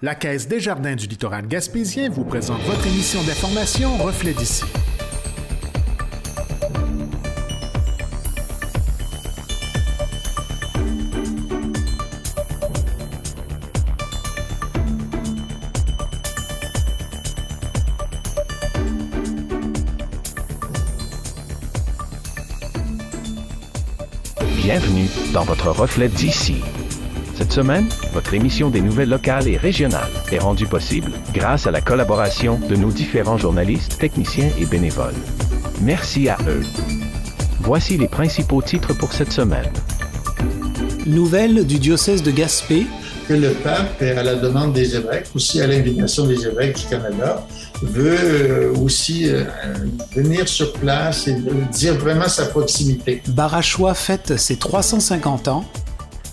La Caisse des Jardins du littoral gaspésien vous présente votre émission d'information Reflet d'ici. Bienvenue dans votre reflet d'ici. Cette semaine, votre émission des nouvelles locales et régionales est rendue possible grâce à la collaboration de nos différents journalistes, techniciens et bénévoles. Merci à eux. Voici les principaux titres pour cette semaine. Nouvelles du diocèse de Gaspé. Que le pape, à la demande des évêques, aussi à l'invitation des évêques du Canada, veut euh, aussi euh, venir sur place et dire vraiment sa proximité. Barachois fête ses 350 ans.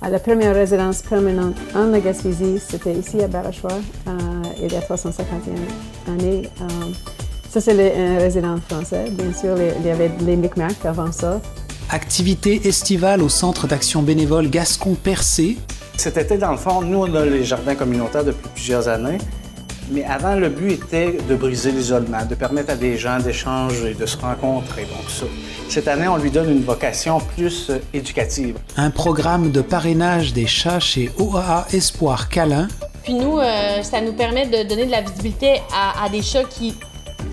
La première résidence permanente en la Gaspésie, c'était ici à Barachois, euh, il y a 351 années. Euh, ça, c'est un résident français. Bien sûr, il y avait les Micmacs avant ça. Activité estivale au Centre d'action bénévole Gascon-Percé. Cet été, dans le fond, nous, on a les jardins communautaires depuis plusieurs années. Mais avant, le but était de briser l'isolement, de permettre à des gens d'échanger, de se rencontrer. Donc ça. Cette année, on lui donne une vocation plus euh, éducative. Un programme de parrainage des chats chez OAA Espoir Câlin. Puis nous, euh, ça nous permet de donner de la visibilité à, des chats qui,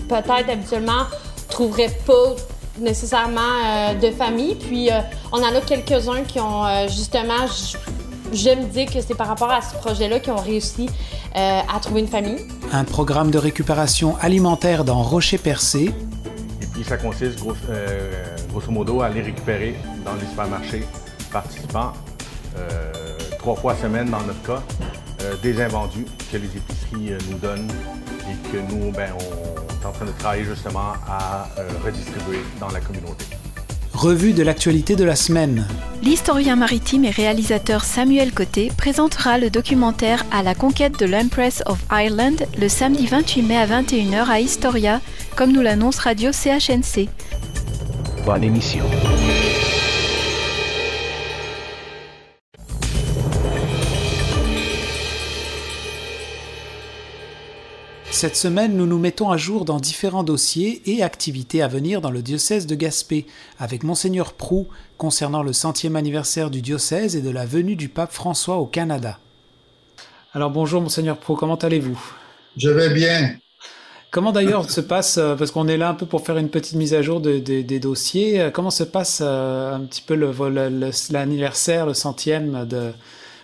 peut-être habituellement, trouveraient pas nécessairement euh, de famille. Puis on en a quelques-uns qui ont justement J'aime dire que c'est par rapport à ce projet-là qu'ils ont réussi euh, à trouver une famille. Un programme de récupération alimentaire dans Rocher-Percé. Et puis ça consiste euh, grosso, modo à aller récupérer dans les supermarchés participants euh, trois fois semaine dans notre cas des invendus que les épiceries nous donnent et que nous, ben, on est en train de travailler justement à redistribuer dans la communauté. Revue de l'actualité de la semaine. L'historien maritime et réalisateur Samuel Côté présentera le documentaire À la conquête de l'Empress of Ireland le samedi 28 mai à 21h à Historia, comme nous l'annonce Radio CHNC. Bonne émission. Cette semaine, nous nous mettons à jour dans différents dossiers et activités à venir dans le diocèse de Gaspé, avec Monseigneur Prou concernant le centième anniversaire du diocèse et de la venue du pape François au Canada. Alors bonjour Monseigneur Prou, comment allez-vous? Je vais bien. Comment d'ailleurs se passe, euh, parce qu'on est là un peu pour faire une petite mise à jour des dossiers, euh, comment se passe euh, un petit peu l'anniversaire, le, centième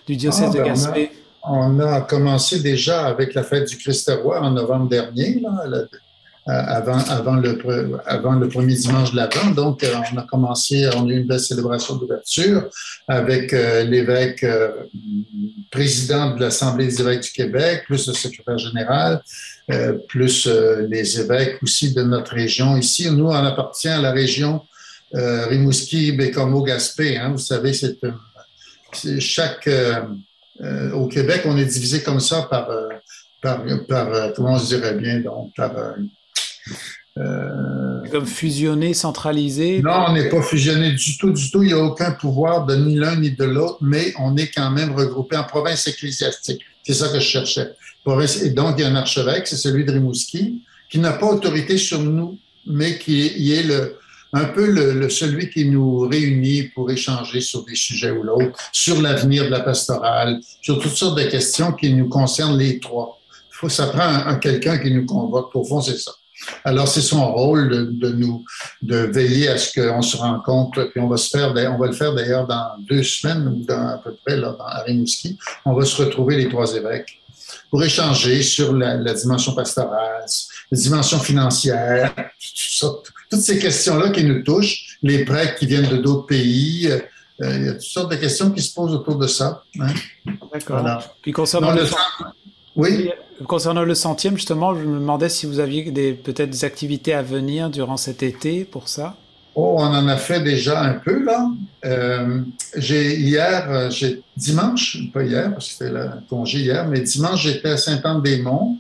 du diocèse ah, de ben, Gaspé? On a commencé déjà avec la fête du Christ-Roi en novembre dernier, euh, avant, avant, le, avant le premier dimanche de l'Avent. Donc, euh, on a commencé, on a eu une belle célébration d'ouverture avec euh, l'évêque président de l'Assemblée des évêques du Québec, plus le secrétaire général, plus les évêques aussi de notre région. Ici, nous, on appartient à la région Rimouski, Bécomo, Gaspé. Hein. Vous savez, c'est chaque euh, au Québec, on est divisé comme ça par, euh, par, par euh, comment on se dirait bien, donc par... comme fusionné, centralisé? Non, on n'est pas fusionné du tout, du tout. Il n'y a aucun pouvoir de ni l'un ni de l'autre, mais on est quand même regroupé en province ecclésiastique. C'est ça que je cherchais. Et donc, il y a un archevêque, c'est celui de Rimouski, qui n'a pas autorité sur nous, mais qui est le, un peu le, celui qui nous réunit pour échanger sur des sujets ou l'autre, sur l'avenir de la pastorale, sur toutes sortes de questions qui nous concernent les trois. Faut, ça prend un, quelqu'un qui nous convoque. Au fond, c'est ça. Alors, c'est son rôle de, nous, de veiller à ce qu'on se rencontre, puis on va se faire, on va le faire d'ailleurs dans deux semaines ou dans à peu près là, dans, à Rimouski. On va se retrouver les trois évêques pour échanger sur la, la dimension pastorale, la dimension financière, toutes ces questions-là qui nous touchent, les prêts qui viennent de d'autres pays. Euh, il y a toutes sortes de questions qui se posent autour de ça. Hein. D'accord. Puis concernant le, oui? concernant le centième, justement, je me demandais si vous aviez peut-être des activités à venir durant cet été pour ça. Oh, on en a fait déjà un peu, là. Euh, j'ai hier, euh, j'ai dimanche, pas hier, parce que c'était le congé hier, mais dimanche, j'étais à Saint-Anne-des-Monts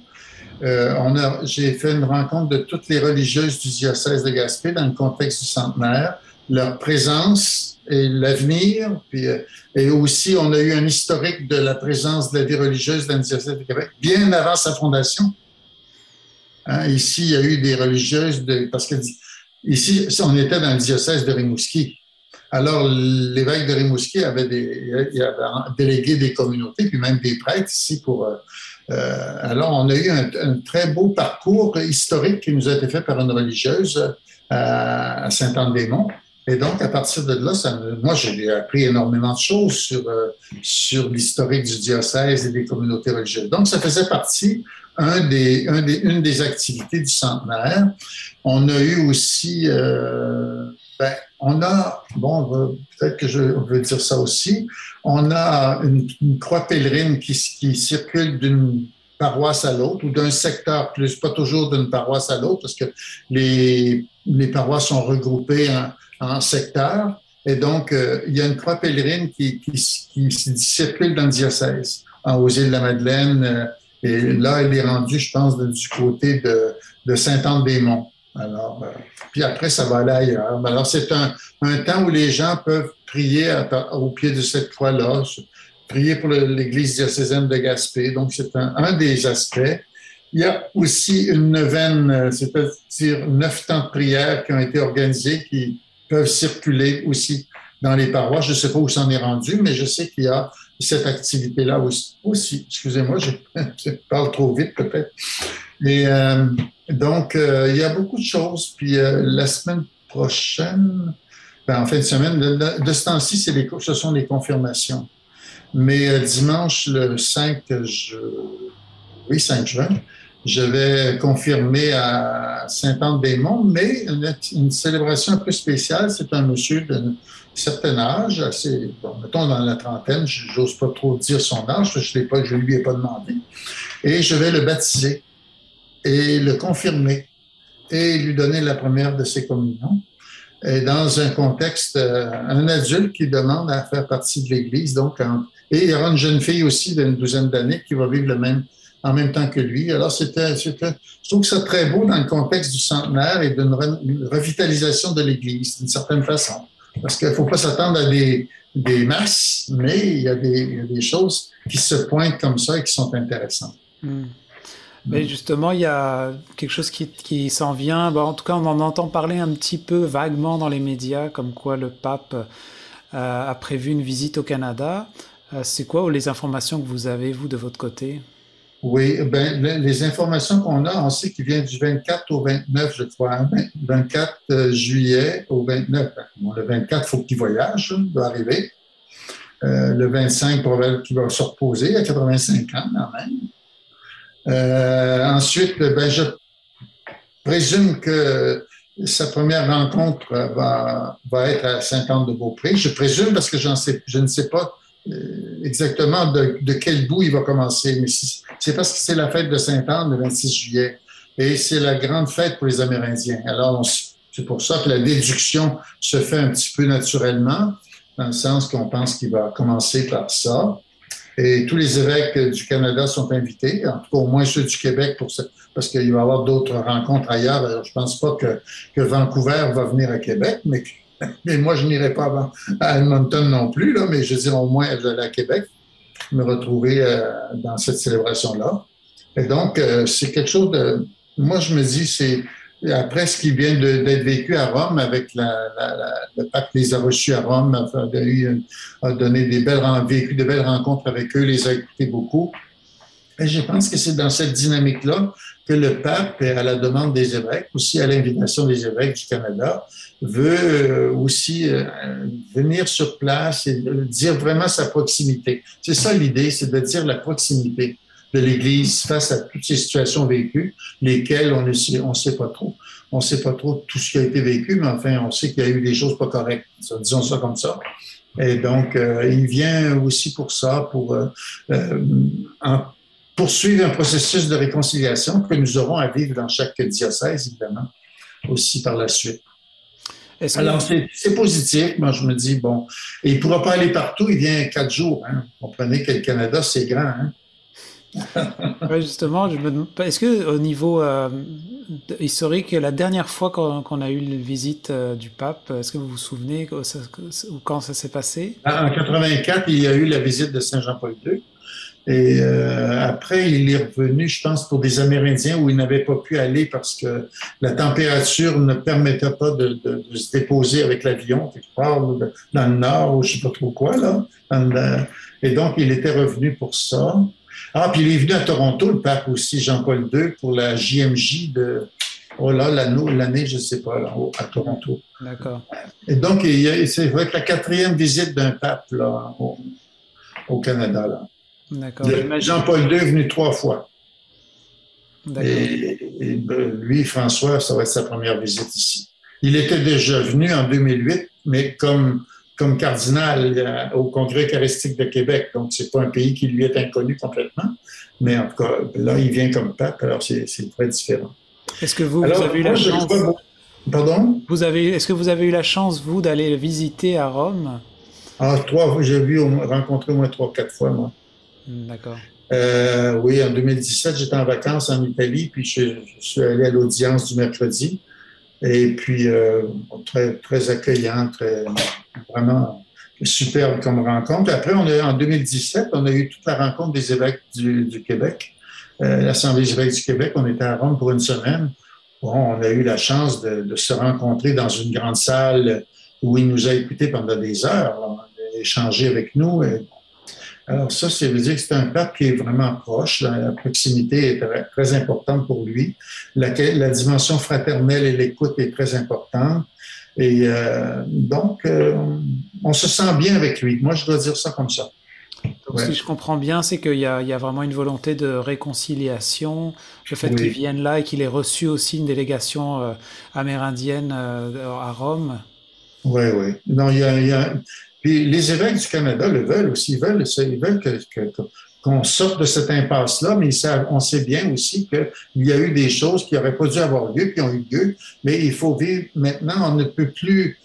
euh, j'ai fait une rencontre de toutes les religieuses du diocèse de Gaspé dans le contexte du centenaire leur présence et l'avenir. Euh, et aussi, on a eu un historique de la présence de la vie religieuse dans le diocèse de Québec, bien avant sa fondation. Hein, ici, il y a eu des religieuses, de, parce que ici, on était dans le diocèse de Rimouski. Alors, l'évêque de Rimouski avait, des, avait délégué des communautés, puis même des prêtres ici pour. Euh, euh, alors, on a eu un, très beau parcours historique qui nous a été fait par une religieuse à, à Saint-Anne-des-Monts. Et donc, à partir de là, ça, moi, j'ai appris énormément de choses sur, euh, sur l'historique du diocèse et des communautés religieuses. Donc, ça faisait partie un un des, une des activités du centenaire. On a eu aussi, euh, ben, on a, bon, peut-être que je veux dire ça aussi, on a une, croix pèlerine qui, circule d'une paroisse à l'autre ou d'un secteur plus, pas toujours d'une paroisse à l'autre parce que les, paroisses sont regroupées en, en secteur. Et donc, euh, il y a une croix pèlerine qui, circule dans le diocèse, aux îles de la Madeleine. Euh, et là, elle est rendue, je pense, du côté de, de Saint-Anne-des-Monts. Alors, euh, puis après, ça va aller ailleurs. Alors, c'est un, temps où les gens peuvent prier au pied de cette croix-là, prier pour l'Église diocésaine de Gaspé. Donc, c'est un, des aspects. Il y a aussi une neuvaine, c'est-à-dire neuf temps de prière qui ont été organisés, qui, peuvent circuler aussi dans les parois. Je ne sais pas où s'en est rendu, mais je sais qu'il y a cette activité-là aussi. Excusez-moi, je, parle trop vite peut-être. Et euh, donc, euh, il y a beaucoup de choses. Puis euh, la semaine prochaine, ben, en fin de semaine, de, ce temps-ci, ce sont les confirmations. Mais dimanche, le 5, je, oui, 5 juin, je vais confirmer à Saint-Anne-des-Monts, mais une, célébration un peu spéciale. C'est un monsieur d'un certain âge, mettons dans la trentaine, j'ose pas trop dire son âge, je ne lui ai pas demandé. Et je vais le baptiser et le confirmer et lui donner la première de ses communions. Dans un contexte, euh, un adulte qui demande à faire partie de l'Église, donc, et il y aura une jeune fille aussi d'une douzaine d'années qui va vivre le même en même temps que lui. Alors, c'était, c'était, je trouve que c'est très beau dans le contexte du centenaire et d'une revitalisation de l'Église, d'une certaine façon. Parce qu'il ne faut pas s'attendre à des, des masses, mais il y, a des, il y, a des, choses qui se pointent comme ça et qui sont intéressantes. Hmm. Mais justement, il y a quelque chose qui, qui s'en vient. Bon, en tout cas, on en entend parler un petit peu vaguement dans les médias, comme quoi le pape euh, a prévu une visite au Canada. Euh, c'est quoi les informations que vous avez, vous, de votre côté? Oui, ben, les informations qu'on a, on sait qu'il vient du 24 au 29, je crois. 24 hein, euh, juillet au 29. Bon, le 24, il faut qu'il voyage, il doit arriver. Euh, le 25, probablement qu'il va se reposer à 85 ans quand même. Euh, ensuite, ben, je présume que sa première rencontre va, va être à Saint-Anne-de-Beaupré. Je présume parce que sais, je ne sais pas euh, exactement de, quel bout il va commencer. Mais c'est parce que c'est la fête de Sainte-Anne le 26 juillet et c'est la grande fête pour les Amérindiens. Alors, c'est pour ça que la déduction se fait un petit peu naturellement, dans le sens qu'on pense qu'il va commencer par ça. Et tous les évêques du Canada sont invités, en tout cas au moins ceux du Québec, parce qu'il va y avoir d'autres rencontres ailleurs. Je ne pense pas que, Vancouver va venir à Québec, mais moi, je n'irai pas à Edmonton non plus, mais je dire au moins à Québec, me retrouver euh, dans cette célébration-là. Et donc, euh, c'est quelque chose de... Moi, je me dis, c'est après ce qui vient d'être vécu à Rome avec la, le pape les a reçus à Rome, a, a donné des belles, vécu de belles rencontres avec eux, les a écoutés beaucoup. Et je pense que c'est dans cette dynamique-là que le pape, à la demande des évêques, aussi à l'invitation des évêques du Canada, veut euh, aussi euh, venir sur place et dire vraiment sa proximité. C'est ça l'idée, c'est de dire la proximité de l'Église face à toutes ces situations vécues, lesquelles on ne sait, on sait pas trop. On sait pas trop tout ce qui a été vécu, mais enfin, on sait qu'il y a eu des choses pas correctes. Disons ça comme ça. Et donc, euh, il vient aussi pour ça, pour poursuivre un processus de réconciliation que nous aurons à vivre dans chaque diocèse, évidemment, aussi par la suite. Alors, c'est positif. Moi, je me dis, bon, et il ne pourra pas aller partout, il vient quatre jours. Hein. Comprenez que le Canada, c'est grand. Hein. Justement, est-ce que au niveau euh, historique, la dernière fois qu'on a eu la visite euh, du pape, est-ce que vous vous souvenez quand ça s'est passé? En 84, il y a eu la visite de Saint Jean-Paul II. Et euh, après, il est revenu, je pense, pour des Amérindiens où il n'avait pas pu aller parce que la température ne permettait pas de, se déposer avec l'avion, dans le nord ou je sais pas trop quoi, là. Et donc, il était revenu pour ça. Ah, puis il est venu à Toronto, le pape aussi, Jean-Paul II, pour la JMJ de, oh là, l'année, je ne sais pas, là, à Toronto. D'accord. Et donc, c'est vrai que la quatrième visite d'un pape, là, au, Canada, là. D'accord. Jean-Paul II est venu trois fois. Et, et, ben, lui, François, ça va être sa première visite ici. Il était déjà venu en 2008, mais comme comme cardinal euh, au Congrès eucharistique de Québec. Donc, c'est pas un pays qui lui est inconnu complètement. Mais en tout cas, là, il vient comme pape, alors c'est très différent. Est-ce que vous, vous, avez eu la chance... Pardon? Vous avez, est-ce que vous avez eu la chance, vous, d'aller visiter à Rome? Ah, trois, j'ai vu, rencontré au moins trois, quatre fois, moi. Hmm, d'accord. Euh, oui, en 2017, j'étais en vacances en Italie, puis je suis allé à l'audience du mercredi. Et puis, euh, très, très accueillant, très, vraiment superbe comme rencontre. Après, on a, en 2017, on a eu toute la rencontre des évêques du, Québec, euh, l'Assemblée des évêques du Québec. On était à Rome pour une semaine. Bon, on a eu la chance de, se rencontrer dans une grande salle où il nous a écoutés pendant des heures, a échangé avec nous. Alors ça, ça veut dire que c'est un pape qui est vraiment proche. La, proximité est très, importante pour lui. La, dimension fraternelle et l'écoute est très importante. Et euh, donc, euh, on se sent bien avec lui. Moi, je dois dire ça comme ça. Donc, Si je comprends bien, c'est qu'il y, a vraiment une volonté de réconciliation, le fait qu'il vienne là et qu'il ait reçu aussi une délégation euh, amérindienne à Rome. Oui, oui. Non, il y a, puis les évêques du Canada le veulent aussi. Ils veulent, ils veulent qu'on sorte de cette impasse-là, mais on sait bien aussi qu'il y a eu des choses qui n'auraient pas dû avoir lieu, qui ont eu lieu, mais il faut vivre maintenant, on ne peut plus,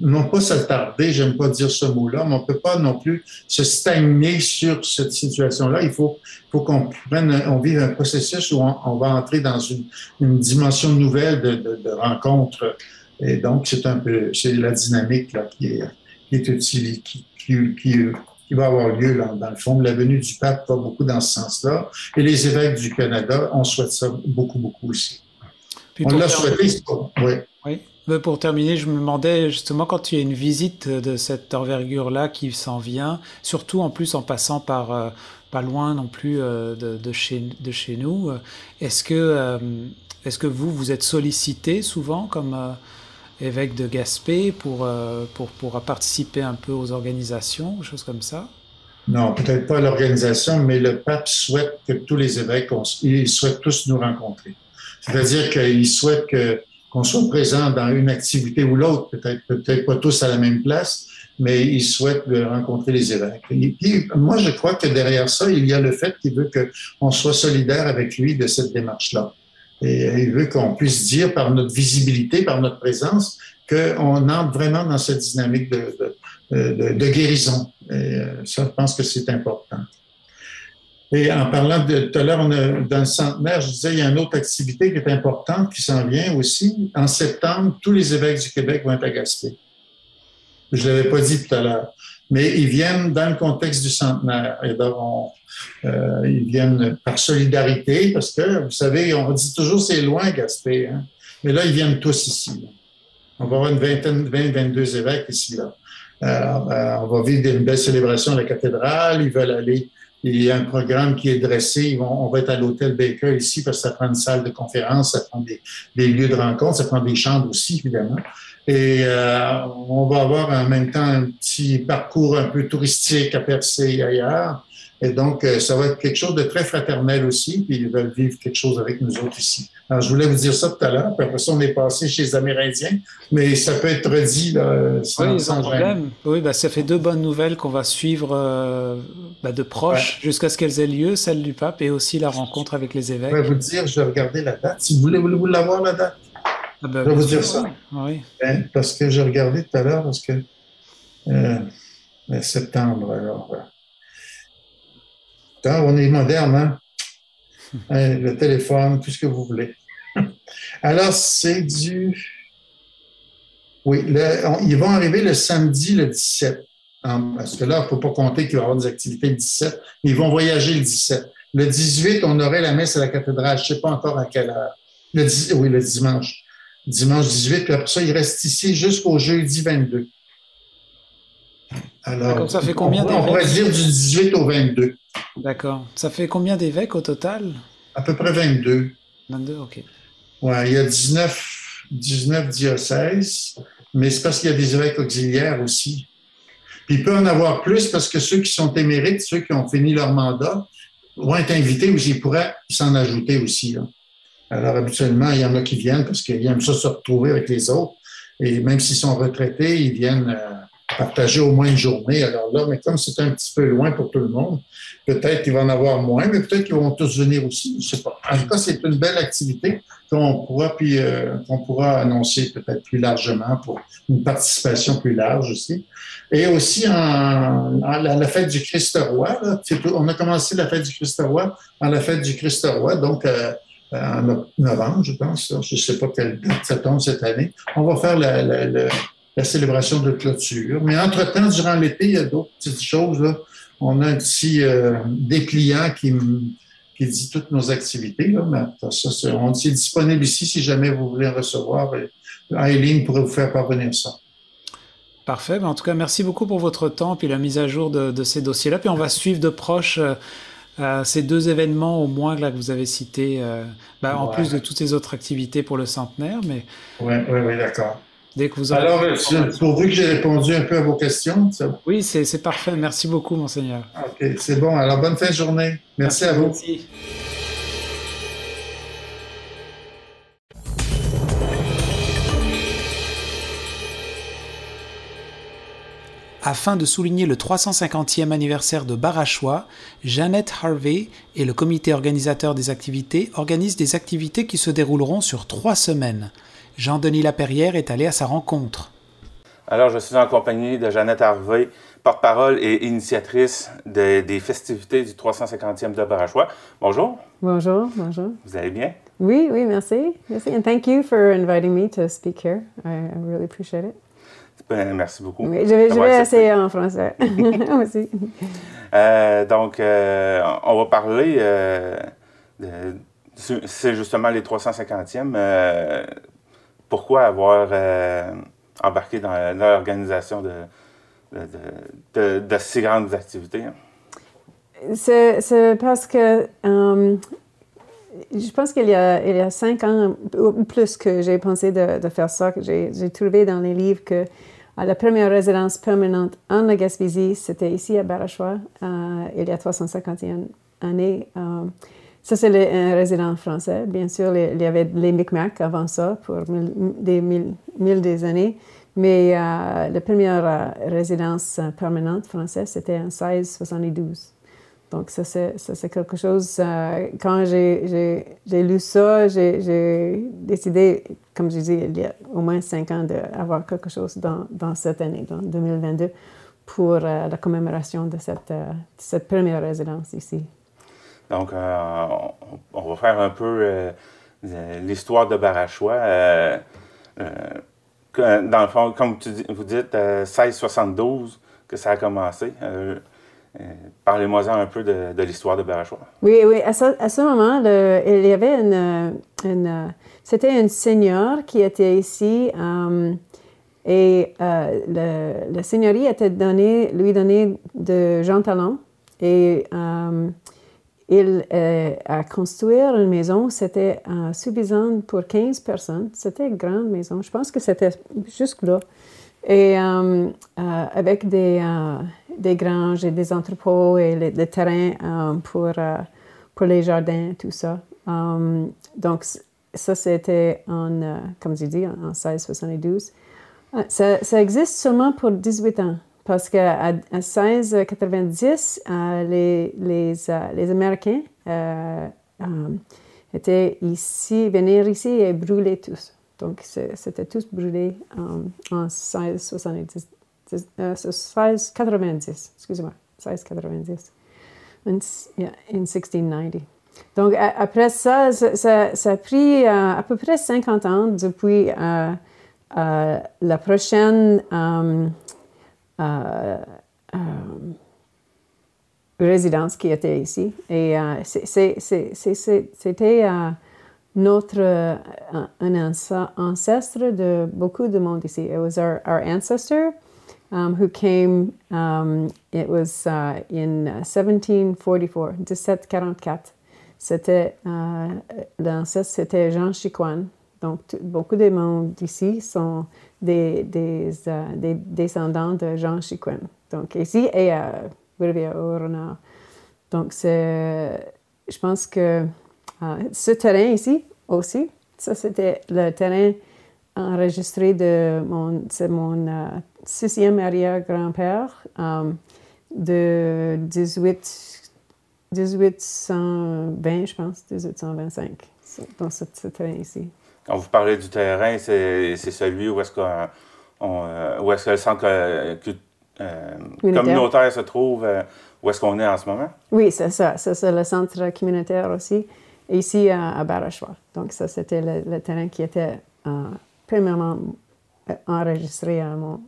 non pas s'attarder, j'aime pas dire ce mot-là, mais on ne peut pas non plus se stagner sur cette situation-là. Il faut, faut qu'on prenne, on vive un processus où on, va entrer dans une, une dimension nouvelle de, de, de rencontre. Et donc, c'est un peu, c'est la dynamique là, qui est, qui, est qui, qui, va avoir lieu là, dans le fond. La venue du pape va beaucoup dans ce sens-là. Et les évêques du Canada, on souhaite ça beaucoup, beaucoup aussi. on l'a souhaité, oui. Oui. Pour terminer, je me demandais justement quand il y a une visite de cette envergure-là qui s'en vient, surtout en plus en passant par euh, pas loin non plus euh, de, de, chez, de chez nous, euh, est-ce que, est-ce que vous, vous êtes sollicité souvent comme évêque de Gaspé pour, euh, pour, pour participer un peu aux organisations, choses comme ça? Non, peut-être pas l'organisation, mais le pape souhaite que tous les évêques, ils souhaitent tous nous rencontrer. C'est-à-dire qu'il souhaite que, qu'on soit présent dans une activité ou l'autre, peut-être peut-être pas tous à la même place, mais il souhaite rencontrer les évêques. Et puis, moi, je crois que derrière ça, il y a le fait qu'il veut qu'on soit solidaire avec lui de cette démarche-là. Et il veut qu'on puisse dire par notre visibilité, par notre présence, qu'on entre vraiment dans cette dynamique de, de, de, guérison. Et euh, ça, je pense que c'est important. Et en parlant de tout à l'heure, dans le centenaire, je disais, il y a une autre activité qui est importante qui s'en vient aussi. En septembre, tous les évêques du Québec vont être à Gaspé. Je ne l'avais pas dit tout à l'heure. Mais ils viennent dans le contexte du centenaire. Et donc, euh, ils viennent par solidarité, parce que, vous savez, on dit toujours c'est loin, Gaspé. Hein? Mais là, ils viennent tous ici. On va avoir une vingtaine, 20, 22 évêques ici. Là. Euh, on va vivre une belle célébration à la cathédrale. Ils veulent aller. Il y a un programme qui est dressé. on va être à l'hôtel Baker ici parce que ça prend une salle de conférence, ça prend des, des lieux de rencontre, ça prend des chambres aussi, évidemment. Et euh, on va avoir en même temps un petit parcours un peu touristique à percer ailleurs. Et donc, euh, ça va être quelque chose de très fraternel aussi, puis ils veulent vivre quelque chose avec nous autres ici. Alors, je voulais vous dire ça tout à l'heure, puis après ça, on est passé chez les Amérindiens, mais ça peut être redit là, sans, oui, sans problème. Oui, bah, ça fait deux bonnes nouvelles qu'on va suivre euh, bah, de proche jusqu'à ce qu'elles aient lieu, celle du pape et aussi la rencontre avec les évêques. Je vais vous dire, je vais regarder la date. Si vous voulez, voulez-vous l'avoir, la date? Ah ben, je vais vous dire ça. Oui. Hein, parce que j'ai regardé tout à l'heure, parce que euh, septembre, alors. on est moderne, hein? hein? Le téléphone, tout ce que vous voulez. Alors, c'est du. Oui, ils vont arriver le samedi le 17. Parce que là, il ne faut pas compter qu'il va y avoir des activités le 17, mais ils vont voyager le 17. Le 18, on aurait la messe à la cathédrale. Je ne sais pas encore à quelle heure. Le, oui, le dimanche. Dimanche 18, puis après ça, il reste ici jusqu'au jeudi 22. Alors, ça fait combien on, on pourrait dire du 18 au 22. D'accord. Ça fait combien d'évêques au total? À peu près 22. 22, OK. Oui, il y a 19, 19 diocèses, mais c'est parce qu'il y a des évêques auxiliaires aussi. Puis il peut en avoir plus parce que ceux qui sont émérites, ceux qui ont fini leur mandat, vont être invités ou ils pourraient s'en ajouter aussi. Alors habituellement, il y en a qui viennent parce qu'ils aiment ça se retrouver avec les autres. Et même s'ils sont retraités, ils viennent euh, partager au moins une journée. Alors là, mais comme c'est un petit peu loin pour tout le monde, peut-être qu'il va en avoir moins, mais peut-être qu'ils vont tous venir aussi. Je sais pas. En tout cas, c'est une belle activité qu'on pourra puis euh, qu'on pourra annoncer peut-être plus largement pour une participation plus large aussi. Et aussi en, la, fête du Christ roi. Là, on a commencé la fête du Christ roi en la fête du Christ roi, donc euh, en novembre, je pense. Je ne sais pas quelle date ça tombe cette année. On va faire la, la, la célébration de clôture. Mais entre-temps, durant l'été, il y a d'autres petites choses. On a petit euh, dépliant qui, qui dit toutes nos activités. Mais ça, on est disponible ici si jamais vous voulez recevoir. Aileen pourrait vous faire parvenir ça. Parfait. Ben, en tout cas, merci beaucoup pour votre temps et la mise à jour de, ces dossiers-là. Puis on va suivre de proche euh, ces deux événements au moins là, que vous avez cités, euh, ben, en plus de toutes ces autres activités pour le centenaire. Mais... Oui, oui, oui, d'accord. Dès que vous Alors, pourvu que j'ai répondu un peu à vos questions. Oui, c'est parfait. Merci beaucoup, monseigneur. OK, c'est bon. Alors, bonne fin de journée. Merci, à vous. Merci. Afin de souligner le 350e anniversaire de Barachois, Jeannette Harvey et le comité organisateur des activités organisent des activités qui se dérouleront sur trois semaines. Jean-Denis Laperrière est allé à sa rencontre. Alors, je suis en compagnie de Jeannette Harvey, porte-parole et initiatrice des festivités du 350e de Barachois. Bonjour. Bonjour, bonjour. Vous allez bien? Oui, oui, merci. Merci. And thank you for inviting me to speak here. I really appreciate it. Ben, merci beaucoup. je vais, essayer en français aussi. Euh, donc, euh, on va parler, euh, c'est justement les 350e. pourquoi avoir embarqué dans, l'organisation de, de, de, si grandes activités? C'est parce que je pense qu'il y, a, il y a cinq ans ou plus que j'ai pensé de, de faire ça, que j'ai trouvé dans les livres que la première résidence permanente en la Gaspésie, c'était ici à Barachois, euh, il y a 351 années. Euh, ça, c'est un résident français. Bien sûr, il y avait les Micmacs avant ça, pour des mille, des années. Mais euh, la première résidence permanente française, c'était en 1672. Donc, ça, c'est quelque chose. Euh, quand j'ai lu ça, j'ai décidé, comme je disais, il y a au moins cinq ans, d'avoir quelque chose dans, dans, cette année, dans 2022, pour euh, la commémoration de cette, euh, cette, première résidence ici. Donc, on, va faire un peu l'histoire de Barachois. dans le fond, comme tu vous dites, 1672 que ça a commencé. Euh, parlez-moi un peu de, l'histoire de Barachois. Oui, oui. À ce, moment, il y avait une, c'était une seigneur qui était ici euh, et euh, le, seigneurie était donné, lui donné de Jean Talon et il a construit une maison, c'était suffisant pour 15 personnes. C'était une grande maison. Je pense que c'était jusque là. Et avec des des granges et des entrepôts et les, terrains euh, pour, euh, pour les jardins, tout ça. Euh, donc, ça, c'était en, comme je dis, en 1672. Ça, ça, existe seulement pour 18 ans, parce qu'à 1690, les, les, les, Américains étaient ici, venir ici et brûler tous. Donc, c'était tous brûlés en 1670. 1690, euh, excusez-moi, 1690. in, yeah, in 1690. Donc, après ça, ça, ça, a pris à peu près 50 ans depuis la prochaine résidence qui était ici. Et c'était notre un ancêtre de beaucoup de monde ici. It was our, our ancestor um, who came, um, it was uh, in 1744, 1744. C'était, uh, l'ancêtre, c'était Jean Chicoine. Donc, beaucoup de monde ici sont des, des, uh, des descendants de Jean Chicoine. Donc, ici et à Rivière-au-Renard. Donc, c'est, je pense que ce terrain ici aussi, ça, c'était le terrain enregistré de mon, c'est mon euh, sixième arrière-grand-père euh, de 18, 1820, je pense, 1825, dans ce, terrain ici. Quand vous parlez du terrain, c'est, celui où est-ce, qu'on, euh, où est-ce que le centre communautaire se trouve, où est-ce qu'on est en ce moment? Oui, c'est ça. C'est le centre communautaire aussi, ici à, à Barachois. Donc, ça, c'était le, terrain qui était premièrement euh, enregistré à mon,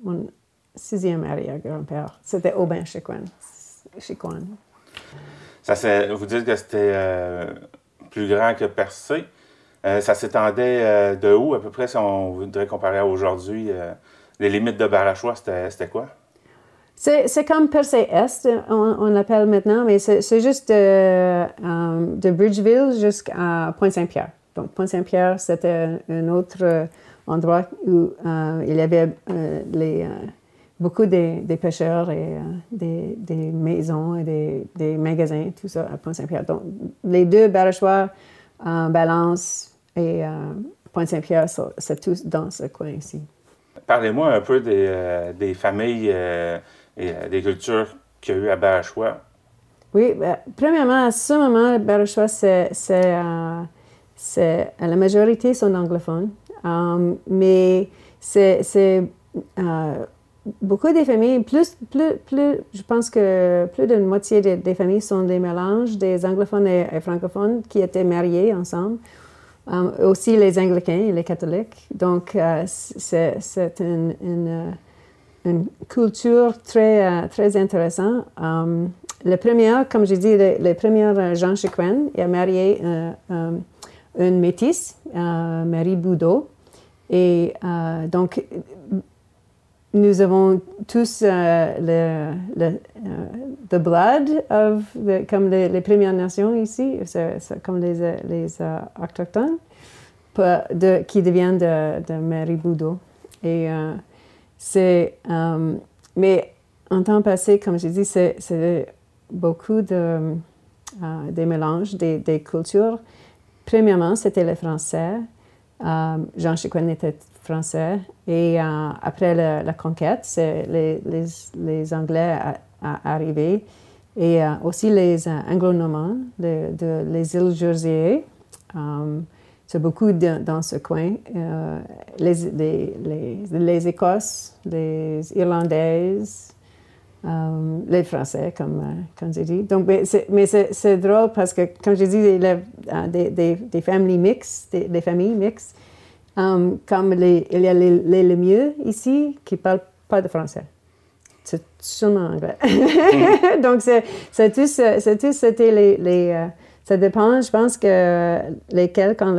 sixième arrière-grand-père. C'était Aubin Chicoine. Ça vous dites que c'était euh, plus grand que Percé. Euh, ça s'étendait de où, à peu près, si on voudrait comparer à aujourd'hui? les limites de Barachois, c'était quoi? C'est comme Percé-Est, on, l'appelle maintenant, mais c'est juste de, de Bridgeville jusqu'à Pointe-Saint-Pierre. Donc, Pointe-Saint-Pierre, c'était un autre endroit où euh, il y avait euh, les, euh, beaucoup de, des pêcheurs et des, des, maisons et des, des, magasins, tout ça à Pointe-Saint-Pierre. Donc, les deux Barachois, Balance et Pointe-Saint-Pierre, c'est tous dans ce coin ici. Parlez-moi un peu des, des familles et des cultures qu'il y a eu à Barachois. Oui, ben, premièrement, à ce moment, Barachois, c'est, la majorité sont anglophones. Um, mais c'est euh, beaucoup des familles, plus, plus, plus, je pense que plus d'une moitié des, familles sont des mélanges des anglophones et, francophones qui étaient mariés ensemble. Um, aussi les anglicains et les catholiques. Donc, euh, c'est une, une, culture très, euh, très intéressante. Le premier, comme j'ai dit, le, premier Jean il a marié une métisse, Marie Boudot. Et euh, donc, nous avons tous euh, le, the blood of comme les, Premières Nations ici, comme les, les euh, autochtones, qui deviennent de, Mary Boudot. Et c'est, mais en temps passé, comme j'ai dit, c'est, beaucoup de des mélanges, des cultures. Premièrement, c'était les Français. Euh, Jean Chicoine était français. Et euh, après la, conquête, les, les, Anglais arrivés et euh, aussi les Anglo-Normands de, les îles Jersey. c'est beaucoup dans ce coin. les, les, les, Écosses, les Irlandaises, les Français, comme, comme j'ai dit. Donc, mais c'est drôle parce que, comme j'ai dit, des, des, des, familles mixtes, des, familles mixtes, um, comme les, il y a les, les Lemieux ici qui ne parlent pas de français. C'est seulement anglais. Mm. Donc, c'est tous, c'était les. les euh, ça dépend, je pense que lesquels, quand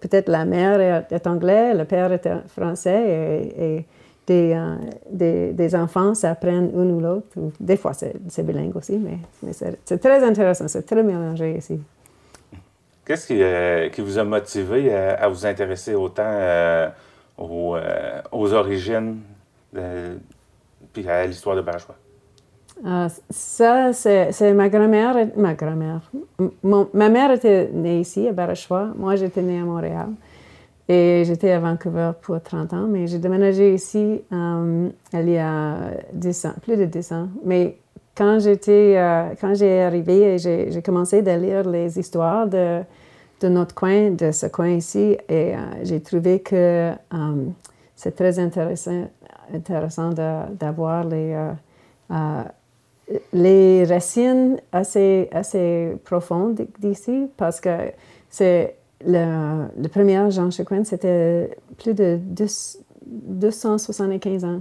peut-être la mère est, est, anglais, le père est français et, des, euh, des, des, enfants s'apprennent une ou l'autre. Des fois, c'est bilingue aussi, mais, mais c'est très intéressant, c'est très mélangé ici. Qu'est-ce qui, euh, qui, vous a motivé euh, à vous intéresser autant aux, aux, origines puis à l'histoire de Barachois? ça, c'est ma grand-mère. Ma grand-mère. Ma mère était née ici, à Barachois. Moi, j'étais née à Montréal. Et j'étais à Vancouver pour 30 ans, mais j'ai déménagé ici il y a 10 ans, plus de 10 ans. Mais quand j'étais, quand j'ai arrivé j'ai commencé à lire les histoires de, notre coin, de ce coin ici, et euh, j'ai trouvé que euh, c'est très intéressant, intéressant d'avoir les, euh, les racines assez, assez profondes d'ici parce que c'est le, premier Jean Chicoine, c'était plus de 275 ans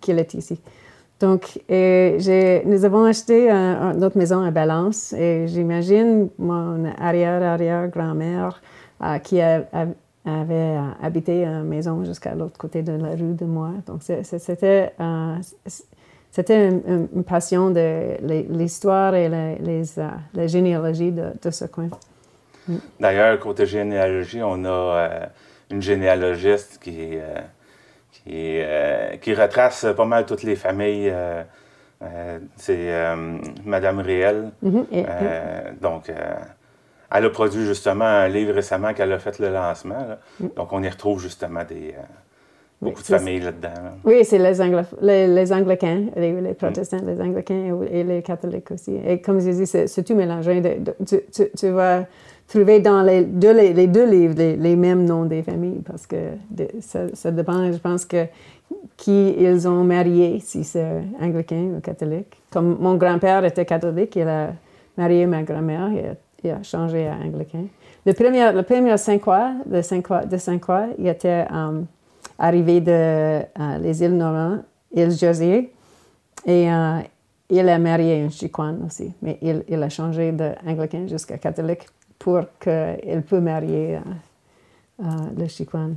qu'il est ici. Donc, nous avons acheté notre maison à Balance et j'imagine mon arrière-arrière-grand-mère euh, qui avait euh, habité une maison jusqu'à l'autre côté de la rue de moi. Donc, c'était euh, une, passion de l'histoire et les, la généalogie de, ce coin. Mm. D'ailleurs, côté généalogie, on a une généalogiste qui qui, euh, qui retrace pas mal toutes les familles. Euh, euh, c'est Madame Réel. Mhm, donc, elle a produit justement un livre récemment qu'elle a fait le lancement. Mm. Donc, on y retrouve justement des, beaucoup de familles là-dedans. Oui, c'est les, les, les, Anglicains, les, mm. protestants, les Anglicains et, les catholiques aussi. Et comme je dis, c'est tout mélangé. tu, tu, tu, vas trouver dans les deux, les, deux livres les, mêmes noms des familles parce que ça, dépend, je pense, que qui ils ont marié, si c'est anglicain ou catholique. Comme mon grand-père était catholique, il a marié ma grand-mère, il a changé à anglicain. Le premier, le premier Saint-Croix, de Saint-Croix, il était um, arrivé de euh, les îles Normandes, îles Jersey, et euh, il a marié un chicoine aussi, mais il, il a changé d'anglicain jusqu'à catholique pour qu'elle puisse marier euh, euh, le chicoine.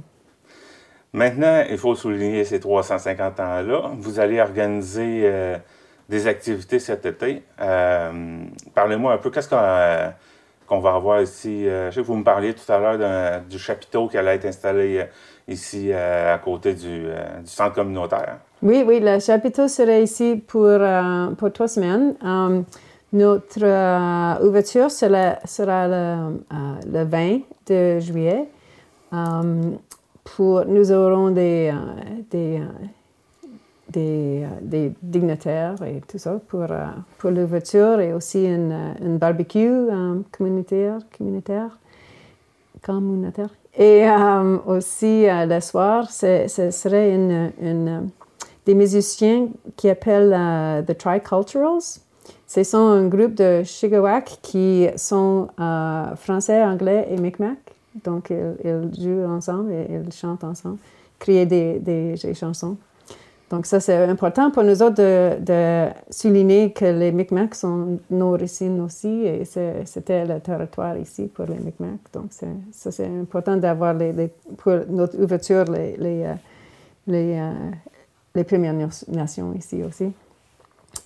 Maintenant, il faut souligner ces 350 ans-là. Vous allez organiser euh, des activités cet été. Parlez-moi un peu, qu'est-ce qu'on va avoir ici? je sais que vous me parliez tout à l'heure du chapiteau qui allait être installé ici à côté du, centre communautaire. Oui, oui, le chapiteau serait ici pour, pour trois semaines. Notre euh, ouverture sera, le, 20 euh, de juillet. Euh, pour, nous aurons des, dignitaires et tout ça pour, pour l'ouverture et aussi un barbecue communautaire, communautaire. Et aussi le soir, ce serait une, des musiciens qui appellent The Triculturals. Ce sont un groupe de Chigawak qui sont euh, français, anglais et Micmac. Donc, ils, jouent ensemble et ils chantent ensemble, créent des, chansons. Donc, ça, c'est important pour nous autres de, souligner que les Micmacs sont nos racines aussi et c'était le territoire ici pour les Micmacs. Donc, ça, c'est important d'avoir pour notre ouverture les, euh, euh, les Premières Nations ici aussi.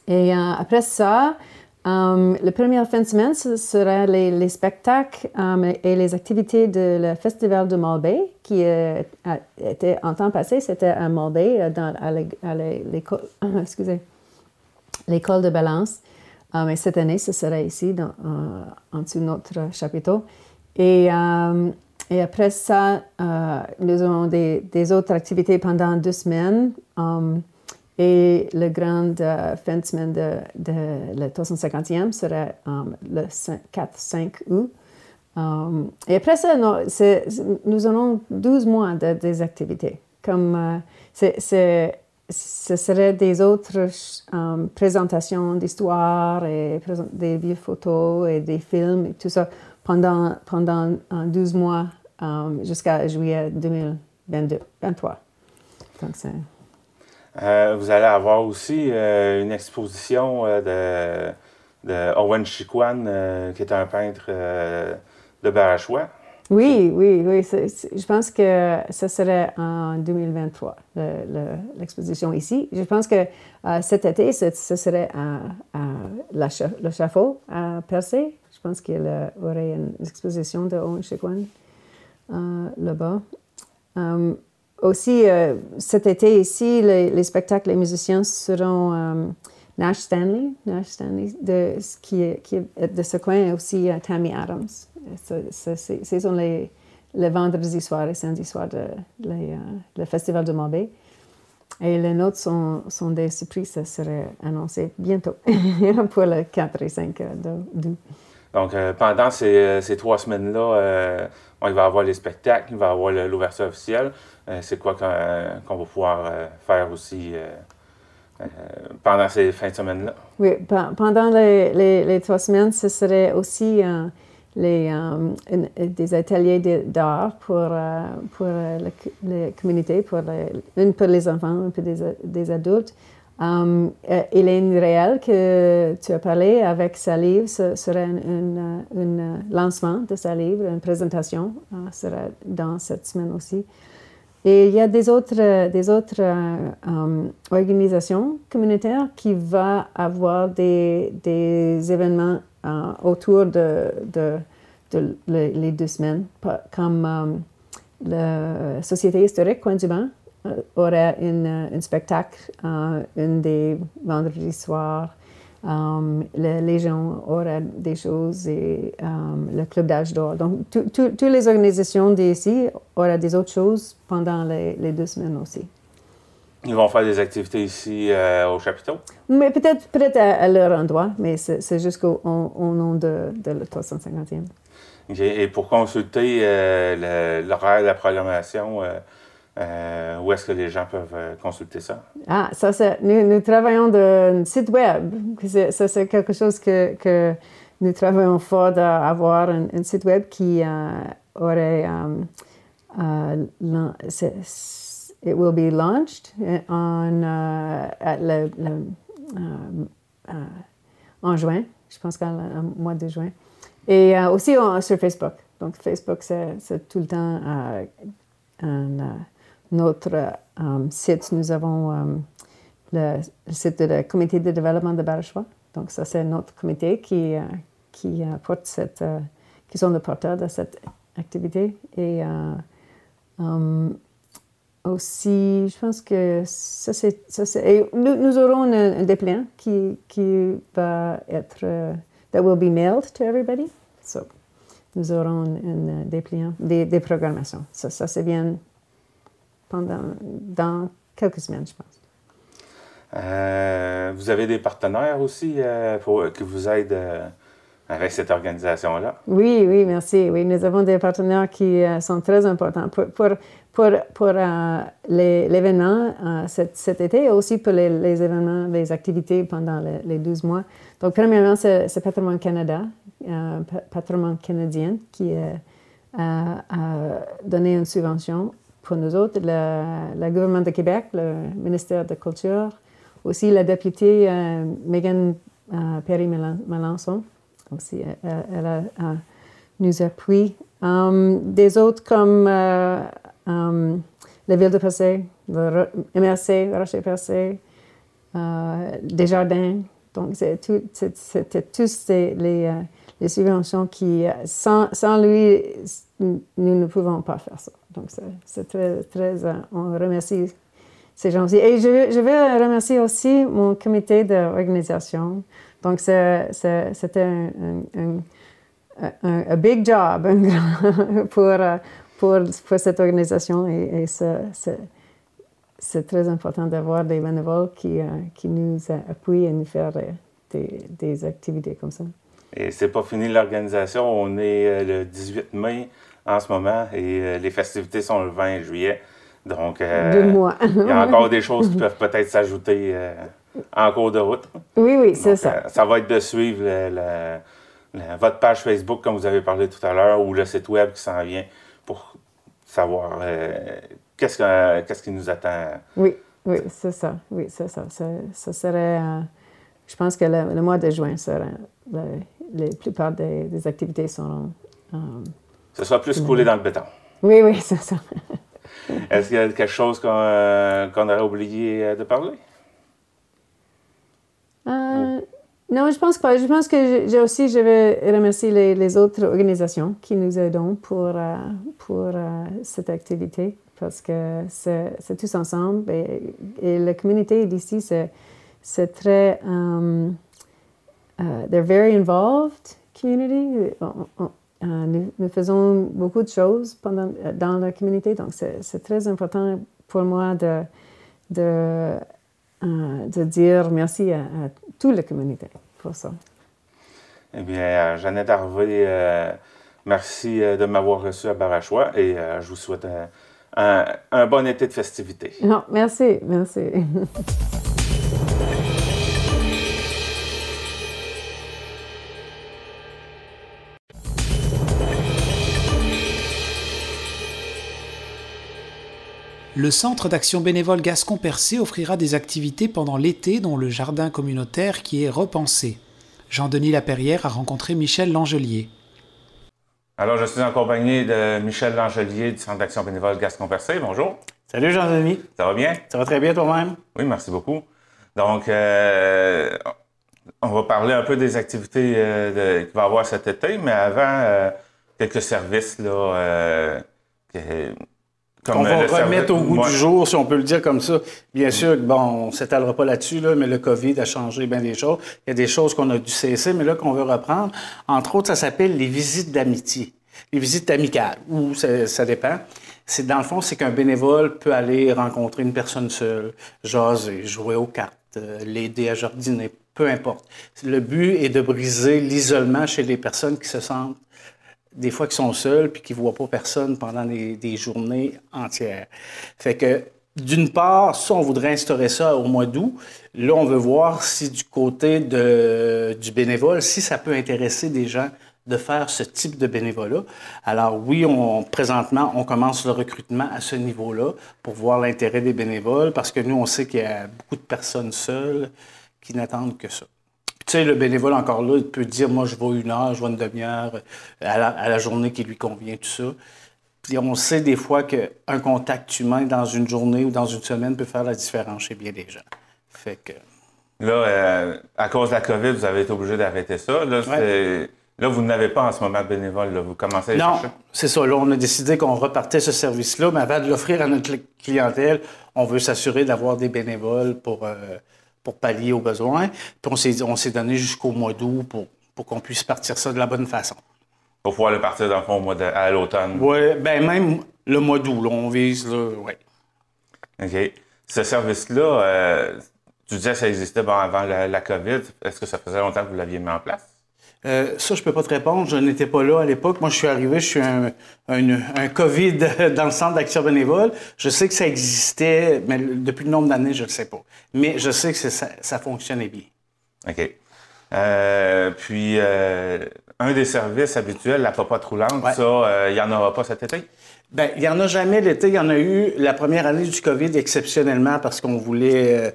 Et euh, après ça, um, le premier fin de semaine, ce sera les, spectacles um, et les activités le Festival de Malbay, qui était en temps passé, c'était à Malbay, dans, à l'école, de Balance. Um, et cette année, ce sera ici, dans, en dessous de notre chapiteau. Et, et après ça, nous aurons des, autres activités pendant deux semaines. Et le grand euh, de semaine de, de le 350e serait um, le 4-5 août. Um, et après ça, nous aurons 12 mois de, des activités. Comme euh, ce serait des autres um, présentations d'histoire et des vieux photos et des films et tout ça pendant, pendant 12 mois jusqu'à juillet 2023. Donc, c'est... Euh, vous allez avoir aussi euh, une exposition euh, de, Owen Chiquan, qui est un peintre de Barachois. Oui, oui, oui. je pense que ce serait en 2023, l'exposition ici. Je pense que cet été, ce, serait à, le Chafaud à Percé. Je pense qu'il y aurait une exposition de Owen Chiquan là-bas aussi, euh, cet été ici, les, spectacles, les musiciens seront euh, Nash Stanley, Nash Stanley, de, qui, est, qui est de ce coin, et aussi euh, Tammy Adams. Ce sont les, les vendredis soirs et samedi soirs de, le festival de Mobay. Et les notes sont, sont, des surprises, ça serait annoncé bientôt pour le 4 et 5 d'août. Donc, pendant ces, ces trois semaines-là, il va y avoir les spectacles, il va y avoir l'ouverture officielle. Euh, c'est quoi qu'on va pouvoir euh, faire aussi euh, pendant ces fins de semaine-là? Oui, pendant les, les, trois semaines, ce serait aussi les, des ateliers d'art pour, pour la, communauté, pour une pour les enfants, une pour des, des adultes. Um, Hélène Réal, que tu as parlé avec sa livre, ce serait un lancement de sa livre, une présentation, uh, sera dans cette semaine aussi. Et il y a des autres, des autres um, organisations communautaires qui vont avoir des, des événements uh, autour de, de, les deux semaines, comme la Société historique Coin du euh, euh, un spectacle euh, un des vendredis soirs. Um, la Légion aurait des choses et um, le Club d'âge d'or. Donc, toutes les organisations d'ici auraient des autres choses pendant les, deux semaines aussi. Ils vont faire des activités ici au chapiteau? Mais peut-être peut à, leur endroit, mais c'est jusqu'au au, nom de, de le 350e. Et pour consulter l'horaire de la programmation, euh, où est-ce que les gens peuvent euh, consulter ça? Ah, ça, c'est. Nous, travaillons de site web. Ça, c'est quelque chose que, nous travaillons fort d'avoir un, site web qui euh, aurait. It will be launched en juin, je pense qu'en mois de juin. Et aussi sur Facebook. Donc, Facebook, c'est tout le temps un notre euh, site, nous avons euh, le, site du comité de développement de Barachois. Donc, ça, c'est notre comité qui, euh, qui porte cette, qui sont les porteurs de cette activité. Et aussi, je pense que ça, c'est. Nous, nous, aurons un, dépliant qui, qui va être. that will be mailed to everybody. So, nous aurons un, dépliant, des, des programmations. Ça c'est bien pendant dans quelques semaines, je pense. Euh, vous avez des partenaires aussi euh, pour, qui vous aident euh, avec cette organisation-là? Oui, oui, merci. Oui, nous avons des partenaires qui sont très importants pour, pour, pour, pour l'événement cet, cet, été et aussi pour les, les, événements, les activités pendant les, les 12 mois. Donc, premièrement, c'est Patrimoine Canada, Patrimoine canadien, qui a donné une subvention pour nous autres, le, gouvernement de Québec, le ministère de la Culture, aussi la députée euh, Megan euh, Perry-Melançon, aussi, euh, elle, a, nous appuie. Um, des autres comme la ville de Percé, le MRC, Rocher-Percé, Desjardins. Donc, c'était tous les, les, subventions qui, sans, lui, nous ne pouvons pas faire ça. Donc, c'est très, très, euh, on remercie ces gens aussi. Et je, je veux remercier aussi mon comité d'organisation. Donc, c'était un, un, un, big job pour, pour, pour, cette organisation et, c'est très important d'avoir des bénévoles qui, euh, qui nous appuient et nous faire des, des activités comme ça. Et c'est pas fini l'organisation. On est le 18 mai en ce moment et euh, les festivités sont le 20 juillet. Donc, euh, il y a encore des choses qui peuvent peut-être s'ajouter euh, en cours de route. Oui, oui, c'est ça. ça va être de suivre votre page Facebook, comme vous avez parlé tout à l'heure, ou le site web qui s'en vient pour savoir qu'est-ce, qu'est-ce qui nous attend. Oui, oui, c'est ça. Oui, c'est ça. Ça, serait, je pense que le, mois de juin sera, la plupart des, des activités seront ce soit plus coulé dans le béton. Oui, oui, c'est ça. Est-ce qu'il y a quelque chose qu'on euh, aurait oublié euh, de parler? Euh, non, je pense pas. Je pense que j'ai aussi, je vais remercier les, autres organisations qui nous aident pour, pour cette activité parce que c'est tous ensemble et, la communauté d'ici, c'est très. Um, they're very involved community. Euh, nous, faisons beaucoup de choses pendant, euh, dans la communauté, donc c'est très important pour moi de, de, euh, de dire merci à, toute la communauté pour ça. Eh bien, Jeannette Harvey, merci de m'avoir reçu à Barachois et je vous souhaite un, un bon été de festivités. Non, merci, merci. Le Centre d'action bénévole Gascon-Percé offrira des activités pendant l'été, dont le jardin communautaire qui est repensé. Jean-Denis Laperrière a rencontré Michel Langelier. Alors, je suis accompagné de Michel Langelier du Centre d'action bénévole Gascon-Percé. Bonjour. Salut Jean-Denis. Ça va bien? Ça va très bien toi-même? Oui, merci beaucoup. Donc, euh, on va parler un peu des activités euh, qu'il va y avoir cet été, mais avant, euh, quelques services là, euh, que- Qu'on va remettre au goût du jour, si on peut le dire comme ça. Bien sûr, bon, on s'étalera pas là-dessus, là, mais le COVID a changé bien des choses. Il y a des choses qu'on a dû cesser, mais là, qu'on veut reprendre. Entre autres, ça s'appelle les visites d'amitié, les visites amicales, ou ça, ça dépend. C'est dans le fond, c'est qu'un bénévole peut aller rencontrer une personne seule, jaser, jouer aux cartes, euh, l'aider à jardiner, peu importe. Le but est de briser l'isolement chez les personnes qui se sentent des fois qui sont seuls puis qui ne voient pas personne pendant des, journées entières. Fait que, d'une part, ça, on voudrait instaurer ça au mois d'août. Là, on veut voir si du côté du bénévole, si ça peut intéresser des gens de faire ce type de bénévolat. Alors oui, on, présentement, on commence le recrutement à ce niveau-là pour voir l'intérêt des bénévoles parce que nous, on sait qu'il y a beaucoup de personnes seules qui n'attendent que ça. Tu sais, le bénévole, encore là, il peut dire, moi, je vais une heure, je vais une demi-heure euh, à la, à la journée qui lui convient, tout ça. Puis on sait des fois qu'un contact humain dans une journée ou dans une semaine peut faire la différence chez bien des gens. Fait que... Là, euh, à cause de la COVID, vous avez été obligé d'arrêter ça. Là, vous n'avez pas en ce moment de bénévole. là. Vous commencez à les Non, chercher? c'est ça. Là, on a décidé qu'on repartait ce service-là, mais avant de l'offrir à notre clientèle, on veut s'assurer d'avoir des bénévoles pour, euh, pour pallier aux besoins. Puis on s'est, on s'est donné jusqu'au mois d'août pour, pour qu'on puisse partir ça de la bonne façon. Pour pouvoir le partir, dans le fond, au mois de- à l'automne. Oui, ben même le mois d'août, là, on vise, là, ouais. OK. Ce service-là, euh, tu disais que ça existait avant la, la COVID. Est-ce que ça faisait longtemps que vous l'aviez mis en place? Euh, ça, je peux pas te répondre. Je n'étais pas là à l'époque. Moi, je suis arrivé, je suis un, un, un COVID dans le centre d'action bénévole. Je sais que ça existait, mais depuis le nombre d'années, je ne le sais pas. Mais je sais que ça, ça fonctionnait bien. OK. Euh, puis, euh, un des services habituels, la popote roulante, Ouais. ça, il n'y en aura pas cet été? Ben, il n'y en a jamais l'été. Il y en a eu la première année du COVID exceptionnellement parce qu'on voulait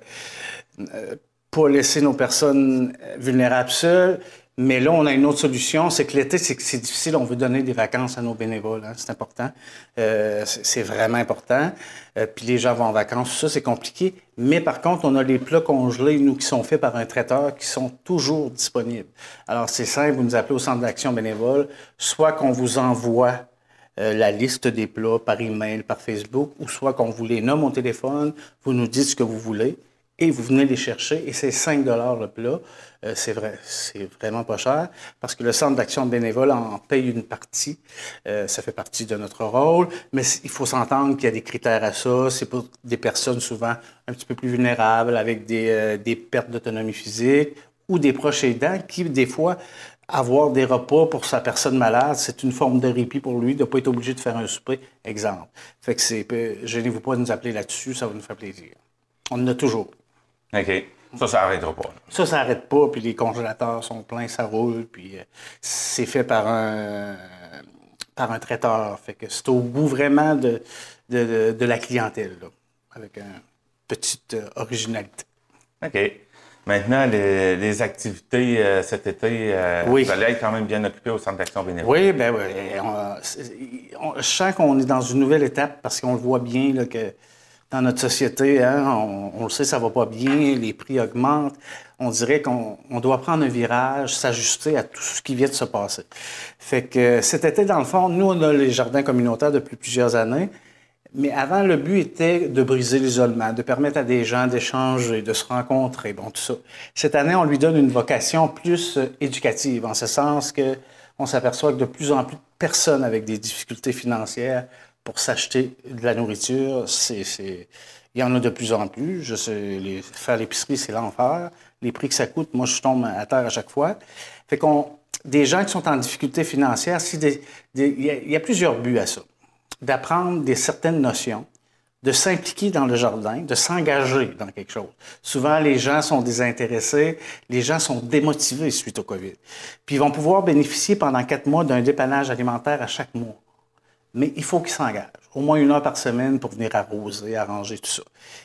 pas laisser nos personnes vulnérables seules. Mais là, on a une autre solution, c'est que l'été, c'est c'est difficile. On veut donner des vacances à nos bénévoles. hein, c'est important. Euh, c'est vraiment important. Euh, puis les gens vont en vacances, ça, c'est compliqué. Mais par contre, on a les plats congelés, nous, qui sont faits par un traiteur, qui sont toujours disponibles. Alors, c'est simple, vous nous appelez au centre d'action bénévole, soit qu'on vous envoie euh, la liste des plats par email, par Facebook, ou soit qu'on vous les nomme au téléphone, vous nous dites ce que vous voulez et vous venez les chercher et c'est 5 le plat. Euh, c'est vrai, c'est vraiment pas cher parce que le centre d'action bénévole en paye une partie. Euh, ça fait partie de notre rôle, mais il faut s'entendre qu'il y a des critères à ça. C'est pour des personnes souvent un petit peu plus vulnérables avec des, euh, des pertes d'autonomie physique ou des proches aidants qui, des fois, avoir des repas pour sa personne malade, c'est une forme de répit pour lui, de ne pas être obligé de faire un souper, exemple. Fait que c'est, gênez-vous pas de nous appeler là-dessus, ça va nous faire plaisir. On en a toujours. OK. Ça, ça n'arrêtera pas. Ça, ça n'arrête pas, puis les congélateurs sont pleins, ça roule, puis euh, c'est fait par un, par un traiteur. Fait que c'est au goût vraiment de, de, de- de la clientèle, là, avec une petite euh, originalité. OK. Maintenant, les, les activités euh, cet été, euh, Oui. vous allez être quand même bien occupé au centre d'action bénévole. Oui, ben oui. On- c'est- on- je sens qu'on est dans une nouvelle étape parce qu'on le voit bien là, que dans notre société, hein, on, le sait, ça va pas bien, les prix augmentent. On dirait qu'on on doit prendre un virage, s'ajuster à tout ce qui vient de se passer. Fait que cet été, dans le fond, nous, on a les jardins communautaires depuis plusieurs années. Mais avant, le but était de briser l'isolement, de permettre à des gens d'échanger, de se rencontrer, bon, tout ça. Cette année, on lui donne une vocation plus euh, éducative, en ce sens que on s'aperçoit que de plus en plus de personnes avec des difficultés financières pour s'acheter de la nourriture, c'est, il y en a de plus en plus. Je sais, les, faire l'épicerie, c'est l'enfer. Les prix que ça coûte, moi, je tombe à terre à chaque fois. Fait qu'on, des gens qui sont en difficulté financière, si des- il y y a plusieurs buts à ça d'apprendre des certaines notions, de s'impliquer dans le jardin, de s'engager dans quelque chose. Souvent, les gens sont désintéressés, les gens sont démotivés suite au COVID. Puis ils vont pouvoir bénéficier pendant quatre mois d'un dépannage alimentaire à chaque mois. Mais il faut qu'ils s'engagent. au moins une heure par semaine pour venir arroser, arranger tout ça.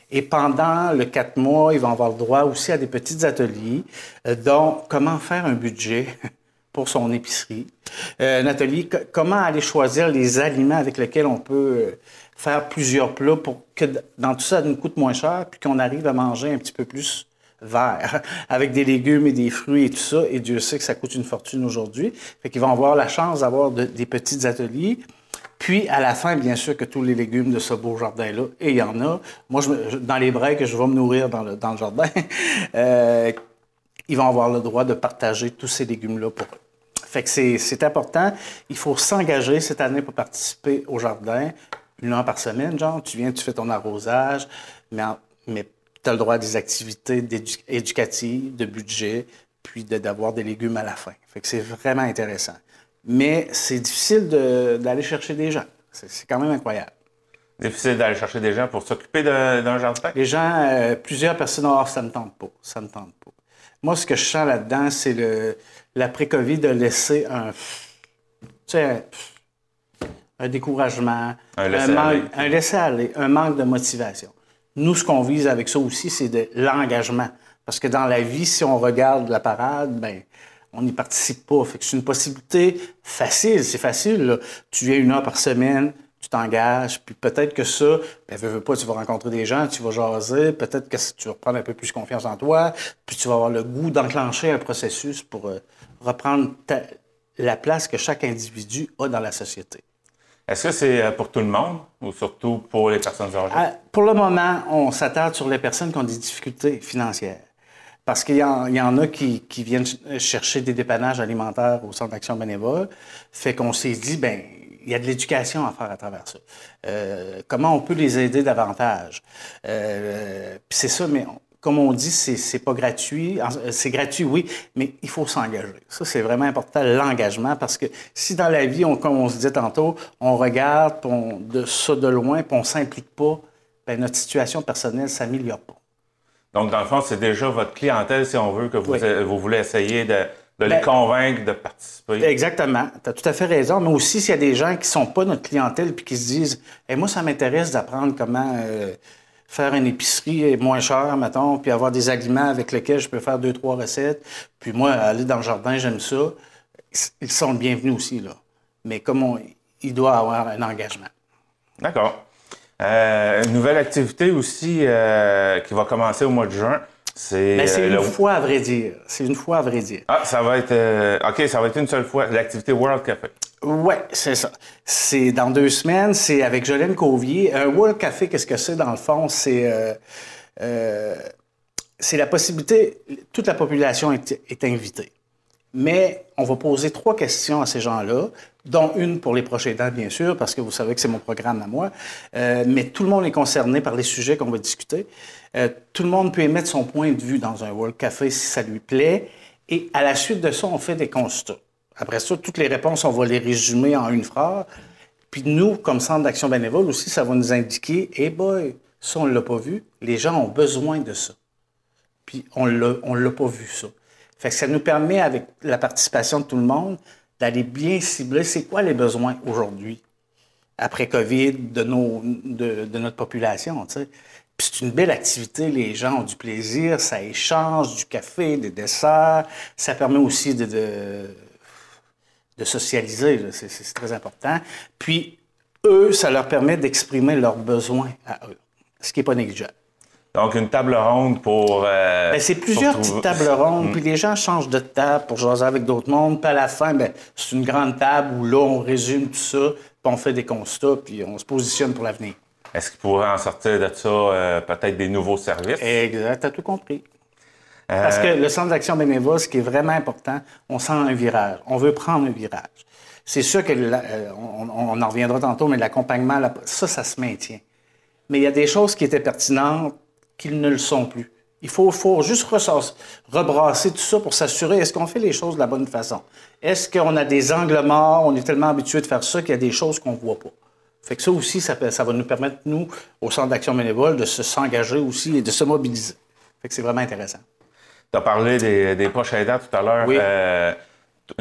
Et pendant le quatre mois, ils vont avoir le droit aussi à des petits ateliers, euh, dont comment faire un budget pour son épicerie. Euh, un atelier, comment aller choisir les aliments avec lesquels on peut euh, faire plusieurs plats pour que dans tout ça, ça nous coûte moins cher, puis qu'on arrive à manger un petit peu plus vert, avec des légumes et des fruits et tout ça. Et Dieu sait que ça coûte une fortune aujourd'hui. Fait qu'ils vont avoir la chance d'avoir des petits ateliers. Puis, à la fin, bien sûr, que tous les légumes de ce beau jardin-là, et il y en a. Moi, dans les breaks, je vais me nourrir dans le, jardin. euh, ils vont avoir le droit de partager tous ces légumes-là pour eux. Fait que c'est important. Il faut s'engager cette année pour participer au jardin. Une heure par semaine, genre, tu viens, tu fais ton arrosage, mais, mais tu as le droit à des activités éducatives, de budget, puis d'avoir des légumes à la fin. Fait que c'est vraiment intéressant. Mais c'est difficile d'aller chercher des gens. C'est quand même incroyable. Difficile d'aller chercher des gens pour s'occuper d'un jardin? Les gens, euh, plusieurs personnes, oh, ça ne tente pas, ça ne tente pas. Moi, ce que je sens là-dedans, c'est l'après-Covid de laisser un, tu sais, un découragement, un laisser-aller, un, un manque de motivation. Nous, ce qu'on vise avec ça aussi, c'est de l'engagement. Parce que dans la vie, si on regarde la parade, ben, on n'y participe pas. Fait que c'est une possibilité facile. C'est facile. Tu viens une heure par semaine, tu t'engages, puis peut-être que ça, ben, veux, veux pas, tu vas rencontrer des gens, tu vas jaser, peut-être que tu vas prendre un peu plus confiance en toi, puis tu vas avoir le goût d'enclencher un processus pour euh, reprendre la place que chaque individu a dans la société. Est-ce que c'est euh, pour tout le monde ou surtout pour les personnes âgées? Ah, pour le moment, on s'attarde sur les personnes qui ont des difficultés financières. Parce qu'il y, en a qui, viennent chercher des dépannages alimentaires au centre d'action bénévole. Fait qu'on s'est dit, ben il y a de l'éducation à faire à travers ça. Euh, comment on peut les aider davantage? Euh, c'est ça, mais comme on dit, c'est pas gratuit. C'est gratuit, oui, mais il faut s'engager. Ça, c'est vraiment important, l'engagement, parce que si dans la vie, on, comme on se disait tantôt, on regarde de ça de loin, puis on s'implique pas, ben notre situation personnelle s'améliore pas. Donc, dans le fond, c'est déjà votre clientèle, si on veut, que vous, vous voulez essayer de, les ben, convaincre de participer. Exactement. Tu as tout à fait raison. Mais aussi, s'il y a des gens qui ne sont pas notre clientèle puis qui se disent eh, Moi, ça m'intéresse d'apprendre comment euh, faire une épicerie moins chère, mettons, puis avoir des aliments avec lesquels je peux faire deux, trois recettes. Puis moi, aller dans le jardin, j'aime ça. Ils sont bienvenus aussi, là. Mais comme on, il doit avoir un engagement. D'accord. Euh, une nouvelle activité aussi euh, qui va commencer au mois de juin. C'est ben, euh, une fois à vrai dire. C'est une fois à vrai dire. Ah, ça va être. OK, ça va être une seule fois. L'activité World Café. Oui, c'est ça. C'est dans deux semaines. C'est avec Jolene Cauvier. Un World Café, qu'est-ce que c'est dans le fond? C'est. c'est la possibilité. Toute la population est invitée. Mais on va poser trois questions à ces gens-là, dont une pour les prochains temps, bien sûr, parce que vous savez que c'est mon programme à moi. Euh, mais tout le monde est concerné par les sujets qu'on va discuter. Euh, tout le monde peut émettre son point de vue dans un World Café si ça lui plaît. Et à la suite de ça, on fait des constats. Après ça, toutes les réponses, on va les résumer en une phrase. Puis nous, comme Centre d'action bénévole aussi, ça va nous indiquer, eh boy, ça, on ne l'a pas vu. Les gens ont besoin de ça. Puis on ne l'a pas vu, ça. Fait que ça nous permet, avec la participation de tout le monde, d'aller bien cibler c'est quoi les besoins aujourd'hui, après COVID, de, nos, de, notre population. Puis c'est une belle activité, les gens ont du plaisir, ça échange du café, des desserts, ça permet aussi de, de, socialiser, c'est très important. Puis eux, ça leur permet d'exprimer leurs besoins à eux, ce qui n'est pas négligeable. Donc, une table ronde pour. Euh, ben, c'est plusieurs petites tables rondes, mm. puis les gens changent de table pour jaser avec d'autres mondes. Puis à la fin, ben, c'est une grande table où là, on résume tout ça, puis on fait des constats, puis on se positionne pour l'avenir. Est-ce qu'il pourrait en sortir de ça euh, peut-être des nouveaux services? Exact, as tout compris. Euh, Parce que le centre d'action bénévole, ce qui est vraiment important, on sent un virage. On veut prendre un virage. C'est sûr que on, en reviendra tantôt, mais l'accompagnement, ça, ça se maintient. Mais il y a des choses qui étaient pertinentes qu'ils ne le sont plus. Il faut, faut juste rebrasser tout ça pour s'assurer, est-ce qu'on fait les choses de la bonne façon? Est-ce qu'on a des angles morts, on est tellement habitué de faire ça qu'il y a des choses qu'on ne voit pas? Fait que ça aussi, ça, ça, va nous permettre, nous, au Centre d'action bénévole, de s'engager aussi et de se mobiliser. Fait que c'est vraiment intéressant. Tu as parlé des, des proches aidants tout à l'heure. Oui. Euh,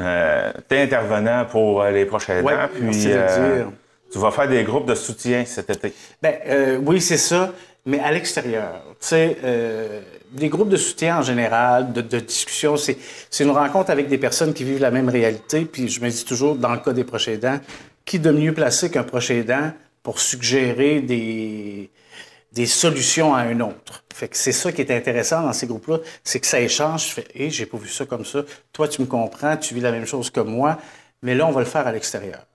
euh, tu es intervenant pour les proches aidants. Oui, puis, euh, dire Tu vas faire des groupes de soutien cet été. Ben, euh, oui, c'est ça, mais à l'extérieur. Tu sais, euh, des groupes de soutien en général, de, de discussion, c'est c'est une rencontre avec des personnes qui vivent la même réalité. Puis je me dis toujours, dans le cas des proches aidants, qui de mieux placé qu'un proche aidant pour suggérer des, des solutions à un autre? Fait que c'est ça qui est intéressant dans ces groupes-là, c'est que ça échange. Je fais, hé, j'ai pas vu ça comme ça. Toi, tu me comprends, tu vis la même chose que moi, mais là, on va le faire à l'extérieur.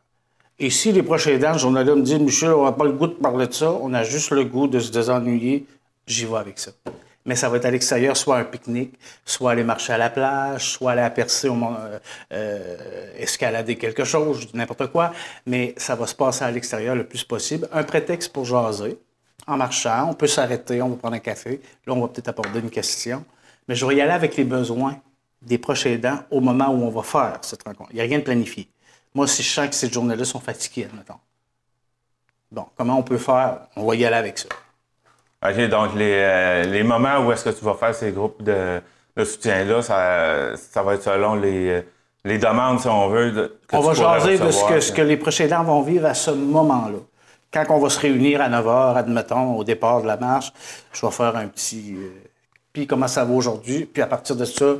Et si les prochains aidants, ce journal-là me dit, Michel, on n'a pas le goût de parler de ça, on a juste le goût de se désennuyer, j'y vais avec ça. Mais ça va être à l'extérieur, soit un pique-nique, soit aller marcher à la plage, soit aller au, mont- euh, euh, escalader quelque chose, n'importe quoi. Mais ça va se passer à l'extérieur le plus possible. Un prétexte pour jaser. En marchant, on peut s'arrêter, on va prendre un café. Là, on va peut-être aborder une question. Mais je vais y aller avec les besoins des proches aidants au moment où on va faire cette rencontre. Il n'y a rien de planifié. Moi, si je sens que ces journées-là sont fatiguées, admettons. Bon, comment on peut faire? On va y aller avec ça. OK, donc les, euh, les moments où est-ce que tu vas faire ces groupes de, de soutien-là, ça, ça va être selon les, les demandes, si on veut. de- que On va jaser de ce que, ce que les prochains aidants vont vivre à ce moment-là. Quand on va se réunir à 9 h, admettons, au départ de la marche, je vais faire un petit. euh, puis comment ça va aujourd'hui? Puis à partir de ça,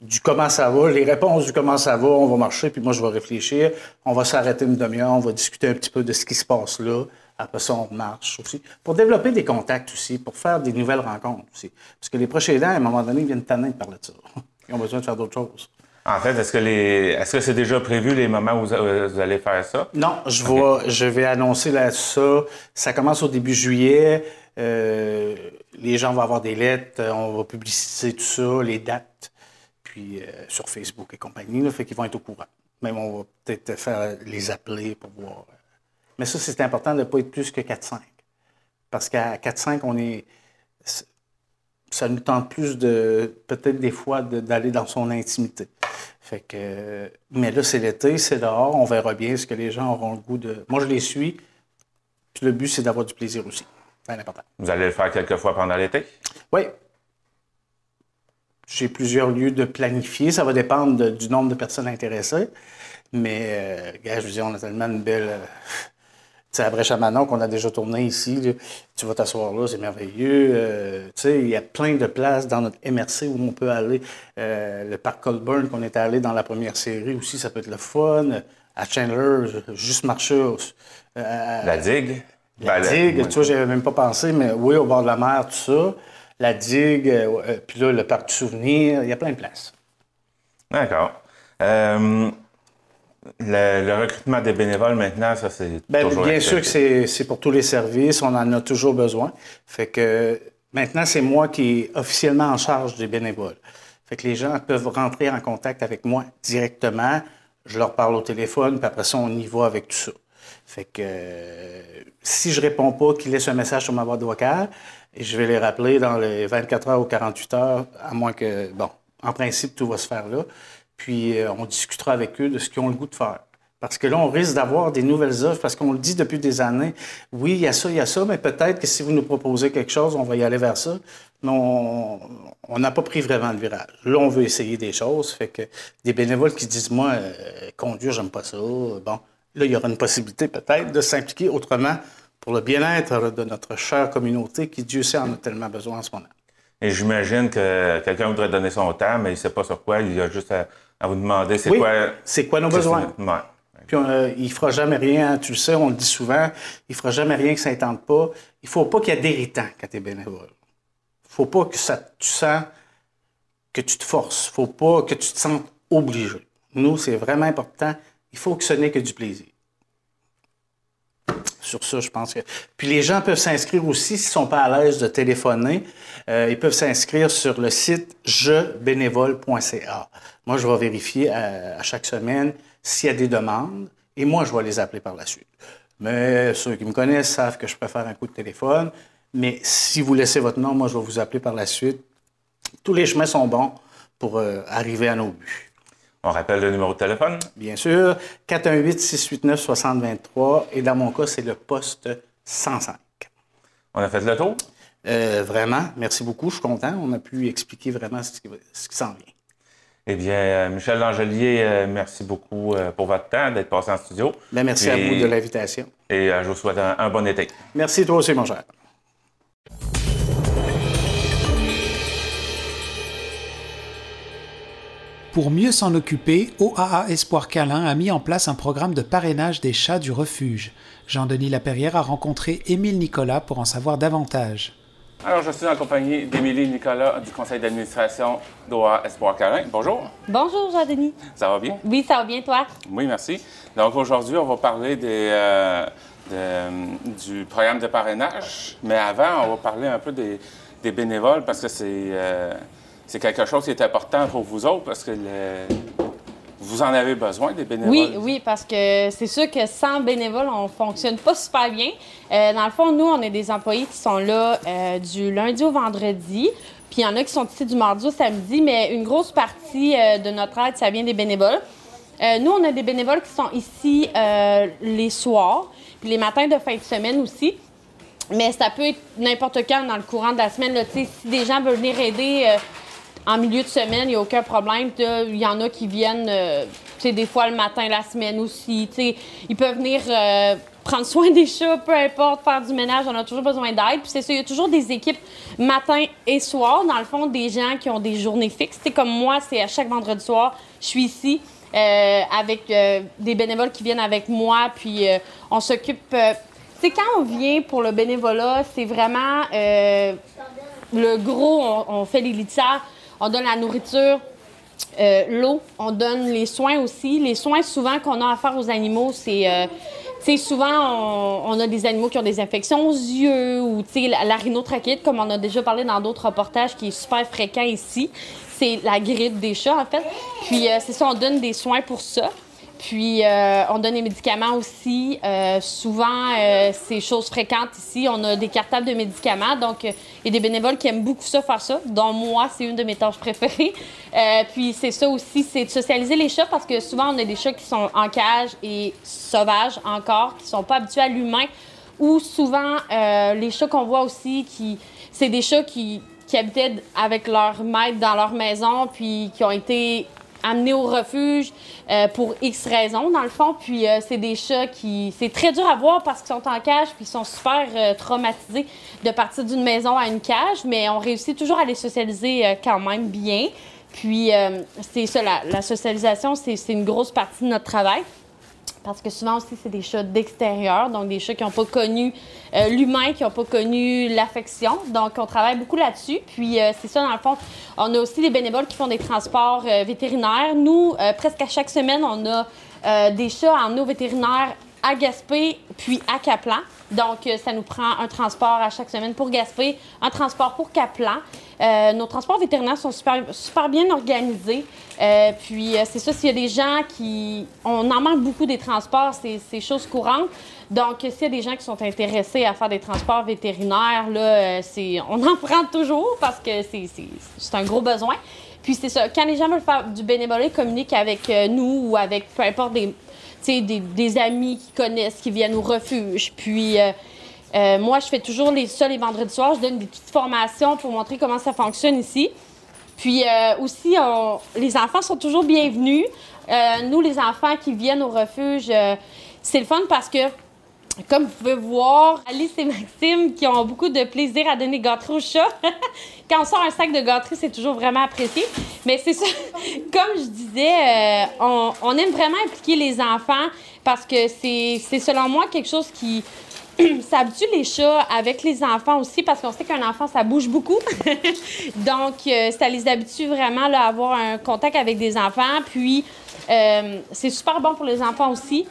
du comment ça va, les réponses du comment ça va, on va marcher, puis moi je vais réfléchir. On va s'arrêter une demi-heure, on va discuter un petit peu de ce qui se passe là. Après ça, on marche aussi. Pour développer des contacts aussi, pour faire des nouvelles rencontres aussi. Parce que les prochains aidants, à un moment donné, ils viennent tanner de parler de ça. Ils ont besoin de faire d'autres choses. En fait, est-ce que les est-ce que c'est déjà prévu les moments où vous, allez faire ça? Non, je vais, je vais annoncer là ça. Ça commence au début juillet. Euh, les gens vont avoir des lettres. On va publiciser tout ça, les dates, puis euh, sur Facebook et compagnie. Là, fait qu'ils vont être au courant. Même on va peut-être faire les appeler pour voir. Mais ça, c'est important de ne pas être plus que 4-5. Parce qu'à 4-5, on est. Ça nous tente plus de, peut-être des fois, de- d'aller dans son intimité. Fait que, mais là, c'est l'été, c'est dehors, on verra bien ce que les gens auront le goût de. Moi, je les suis. Puis le but, c'est d'avoir du plaisir aussi. C'est important. Vous allez le faire quelques fois pendant l'été? Oui. J'ai plusieurs lieux de planifier. Ça va dépendre de- du nombre de personnes intéressées. Mais, euh, gars, je veux dire, on a tellement une belle. euh, tu sais, à Brèche à Manon, qu'on a déjà tourné ici, là, tu vas t'asseoir là, c'est merveilleux. Euh, tu sais, il y a plein de places dans notre MRC où on peut aller. Euh, le parc Colburn, qu'on est allé dans la première série aussi, ça peut être le fun. À Chandler, juste marcher. La digue? la Ben, digue, tu vois, j'avais même pas pensé, mais oui, au bord de la mer, tout ça. La digue, euh, euh, puis là, le parc du souvenir, il y a plein de places. D'accord. Euh, le, le recrutement des bénévoles maintenant, ça c'est Ben, toujours bien sûr que c'est c'est pour tous les services, on en a toujours besoin. Fait que maintenant, c'est moi qui est officiellement en charge des bénévoles. Fait que les gens peuvent rentrer en contact avec moi directement. Je leur parle au téléphone, puis après ça, on y va avec tout ça. Fait que euh, si je réponds pas, qu'ils laissent un message sur ma boîte vocale, et je vais les rappeler dans les 24 heures ou 48 heures, à moins que, bon, en principe, tout va se faire là. Puis euh, on discutera avec eux de ce qu'ils ont le goût de faire. Parce que là, on risque d'avoir des nouvelles offres, parce qu'on le dit depuis des années. Oui, il y a ça, il y a ça, mais peut-être que si vous nous proposez quelque chose, on va y aller vers ça. Mais on on n'a pas pris vraiment le virage. Là, on veut essayer des choses. Fait que des bénévoles qui disent, moi, euh, conduire, j'aime pas ça. Bon, là, il y aura une possibilité peut-être de s'impliquer autrement pour le bien-être de notre chère communauté qui, Dieu sait, en a tellement besoin en ce moment. Et j'imagine que quelqu'un voudrait donner son temps, mais il ne sait pas sur quoi. Il a juste à, à vous demander c'est Oui, quoi. c'est quoi nos besoins. Ouais. Puis euh, il fera jamais rien, tu le sais, on le dit souvent, il fera jamais rien que ça ne tente pas. Il faut pas qu'il y ait d'irritant quand tu es bénévole. faut pas que ça, tu sens que tu te forces. faut pas que tu te sentes obligé. Nous, c'est vraiment important. Il faut que ce n'est que du plaisir. Sur ça, je pense que. Puis les gens peuvent s'inscrire aussi s'ils sont pas à l'aise de téléphoner. euh, ils peuvent s'inscrire sur le site jebénévole.ca. Moi, je vais vérifier à, à chaque semaine s'il y a des demandes et moi, je vais les appeler par la suite. Mais ceux qui me connaissent savent que je préfère un coup de téléphone. Mais si vous laissez votre nom, moi, je vais vous appeler par la suite. Tous les chemins sont bons pour euh, arriver à nos buts. On rappelle le numéro de téléphone? Bien sûr, 418-689-6023. Et dans mon cas, c'est le poste 105. On a fait le tour? Euh, vraiment, merci beaucoup. Je suis content. On a pu expliquer vraiment ce qui, ce qui s'en vient. Eh bien, euh, Michel Langelier, euh, merci beaucoup pour votre temps d'être passé en studio. Ben, merci à vous de l'invitation. Et je vous souhaite un, un bon été. Merci toi aussi, mon cher. Pour mieux s'en occuper, OAA Espoir Câlin a mis en place un programme de parrainage des chats du refuge. Jean-Denis Laperrière a rencontré Émile Nicolas pour en savoir davantage. Alors, je suis en compagnie d'Émilie Nicolas du conseil d'administration d'OA Espoir Carin. Bonjour, Bonjour, Jean-Denis. ça va bien? Oui, ça va bien, toi? Oui, merci. Donc, aujourd'hui, on va parler des, euh, de- du programme de parrainage. Mais avant, on va parler un peu des, des bénévoles parce que c'est euh, c'est quelque chose qui est important pour vous autres parce que vous en avez besoin, des bénévoles. Oui, oui, parce que c'est sûr que sans bénévoles, on fonctionne pas super bien. Euh, dans le fond, nous, on est des employés qui sont là euh, du lundi au vendredi. Puis il y en a qui sont ici du mardi au samedi, mais une grosse partie euh, de notre aide, ça vient des bénévoles. Nous, on a des bénévoles qui sont ici les soirs, puis les matins de fin de semaine aussi. Mais ça peut être n'importe quand dans le courant de la semaine. Si des gens veulent venir aider en milieu de semaine, il n'y a aucun problème. Il y en a qui viennent, euh, des fois le matin, la semaine aussi. Ils peuvent venir euh, prendre soin des chats, peu importe, faire du ménage. On a toujours besoin d'aide. Puis c'est ça, il y a toujours des équipes matin et soir. Dans le fond, des gens qui ont des journées fixes. Comme moi, c'est à chaque vendredi soir, je suis ici. euh, avec des bénévoles qui viennent avec moi, puis on s'occupe. sais, quand on vient pour le bénévolat, c'est vraiment le gros, on, on fait les litières, on donne la nourriture, euh, l'eau, on donne les soins aussi. Les soins, souvent, qu'on a à faire aux animaux, c'est. euh, souvent, on, a des animaux qui ont des infections aux yeux ou, tu sais, la, la comme on a déjà parlé dans d'autres reportages, qui est super fréquent ici. C'est la grippe des chats, en fait. Puis, euh, c'est ça, on donne des soins pour ça. Puis, euh, on donne des médicaments aussi. Euh, souvent, euh, c'est chose fréquente ici. On a des cartables de médicaments. Donc, il y a des bénévoles qui aiment beaucoup ça, faire ça. Dont moi, c'est une de mes tâches préférées. Puis, c'est ça aussi, c'est de socialiser les chats parce que souvent, on a des chats qui sont en cage et sauvages encore, qui sont pas habitués à l'humain. Ou souvent, les chats qu'on voit aussi, qui, c'est des chats qui, qui habitaient avec leur maître dans leur maison, puis qui ont été amenés au refuge euh, pour X raisons, dans le fond. Puis euh, c'est des chats qui... C'est très dur à voir parce qu'ils sont en cage puis ils sont super euh, traumatisés de partir d'une maison à une cage, mais on réussit toujours à les socialiser quand même bien. Puis c'est ça, la, la socialisation, c'est une grosse partie de notre travail. Parce que souvent aussi, c'est des chats d'extérieur, donc des chats qui n'ont pas connu euh, l'humain, qui n'ont pas connu l'affection. Donc, on travaille beaucoup là-dessus. Puis, euh, c'est ça, dans le fond, on a aussi des bénévoles qui font des transports euh, vétérinaires. Nous, presque à chaque semaine, on a des chats en eau vétérinaire à Gaspé, puis à Caplan. Donc, euh, ça nous prend un transport à chaque semaine pour Gaspé, un transport pour Caplan. Euh, nos transports vétérinaires sont super, super bien organisés. Euh, puis, c'est ça, s'il y a des gens qui... On en manque beaucoup des transports, c'est chose courante. Donc, s'il y a des gens qui sont intéressés à faire des transports vétérinaires, là, on en prend toujours parce que c'est- un gros besoin. Puis, c'est ça, quand les gens veulent faire du bénévolat, communiquent avec nous ou avec peu importe des, des, des amis qui connaissent, qui viennent au refuge. Puis, euh, euh, moi, je fais toujours les, ça les vendredis soirs. Je donne des petites formations pour montrer comment ça fonctionne ici. Puis euh, aussi, on- les enfants sont toujours bienvenus. Nous, les enfants qui viennent au refuge, c'est le fun parce que, comme vous pouvez voir, Alice et Maxime qui ont beaucoup de plaisir à donner gâteaux aux chats. Quand on sort un sac de gâteries, c'est toujours vraiment apprécié. Mais c'est ça, comme je disais, euh, on, aime vraiment impliquer les enfants parce que c'est selon moi quelque chose qui ça habitue les chats avec les enfants aussi parce qu'on sait qu'un enfant, ça bouge beaucoup. Donc, euh, ça les habitue vraiment à avoir un contact avec des enfants. Puis, euh, c'est super bon pour les enfants aussi.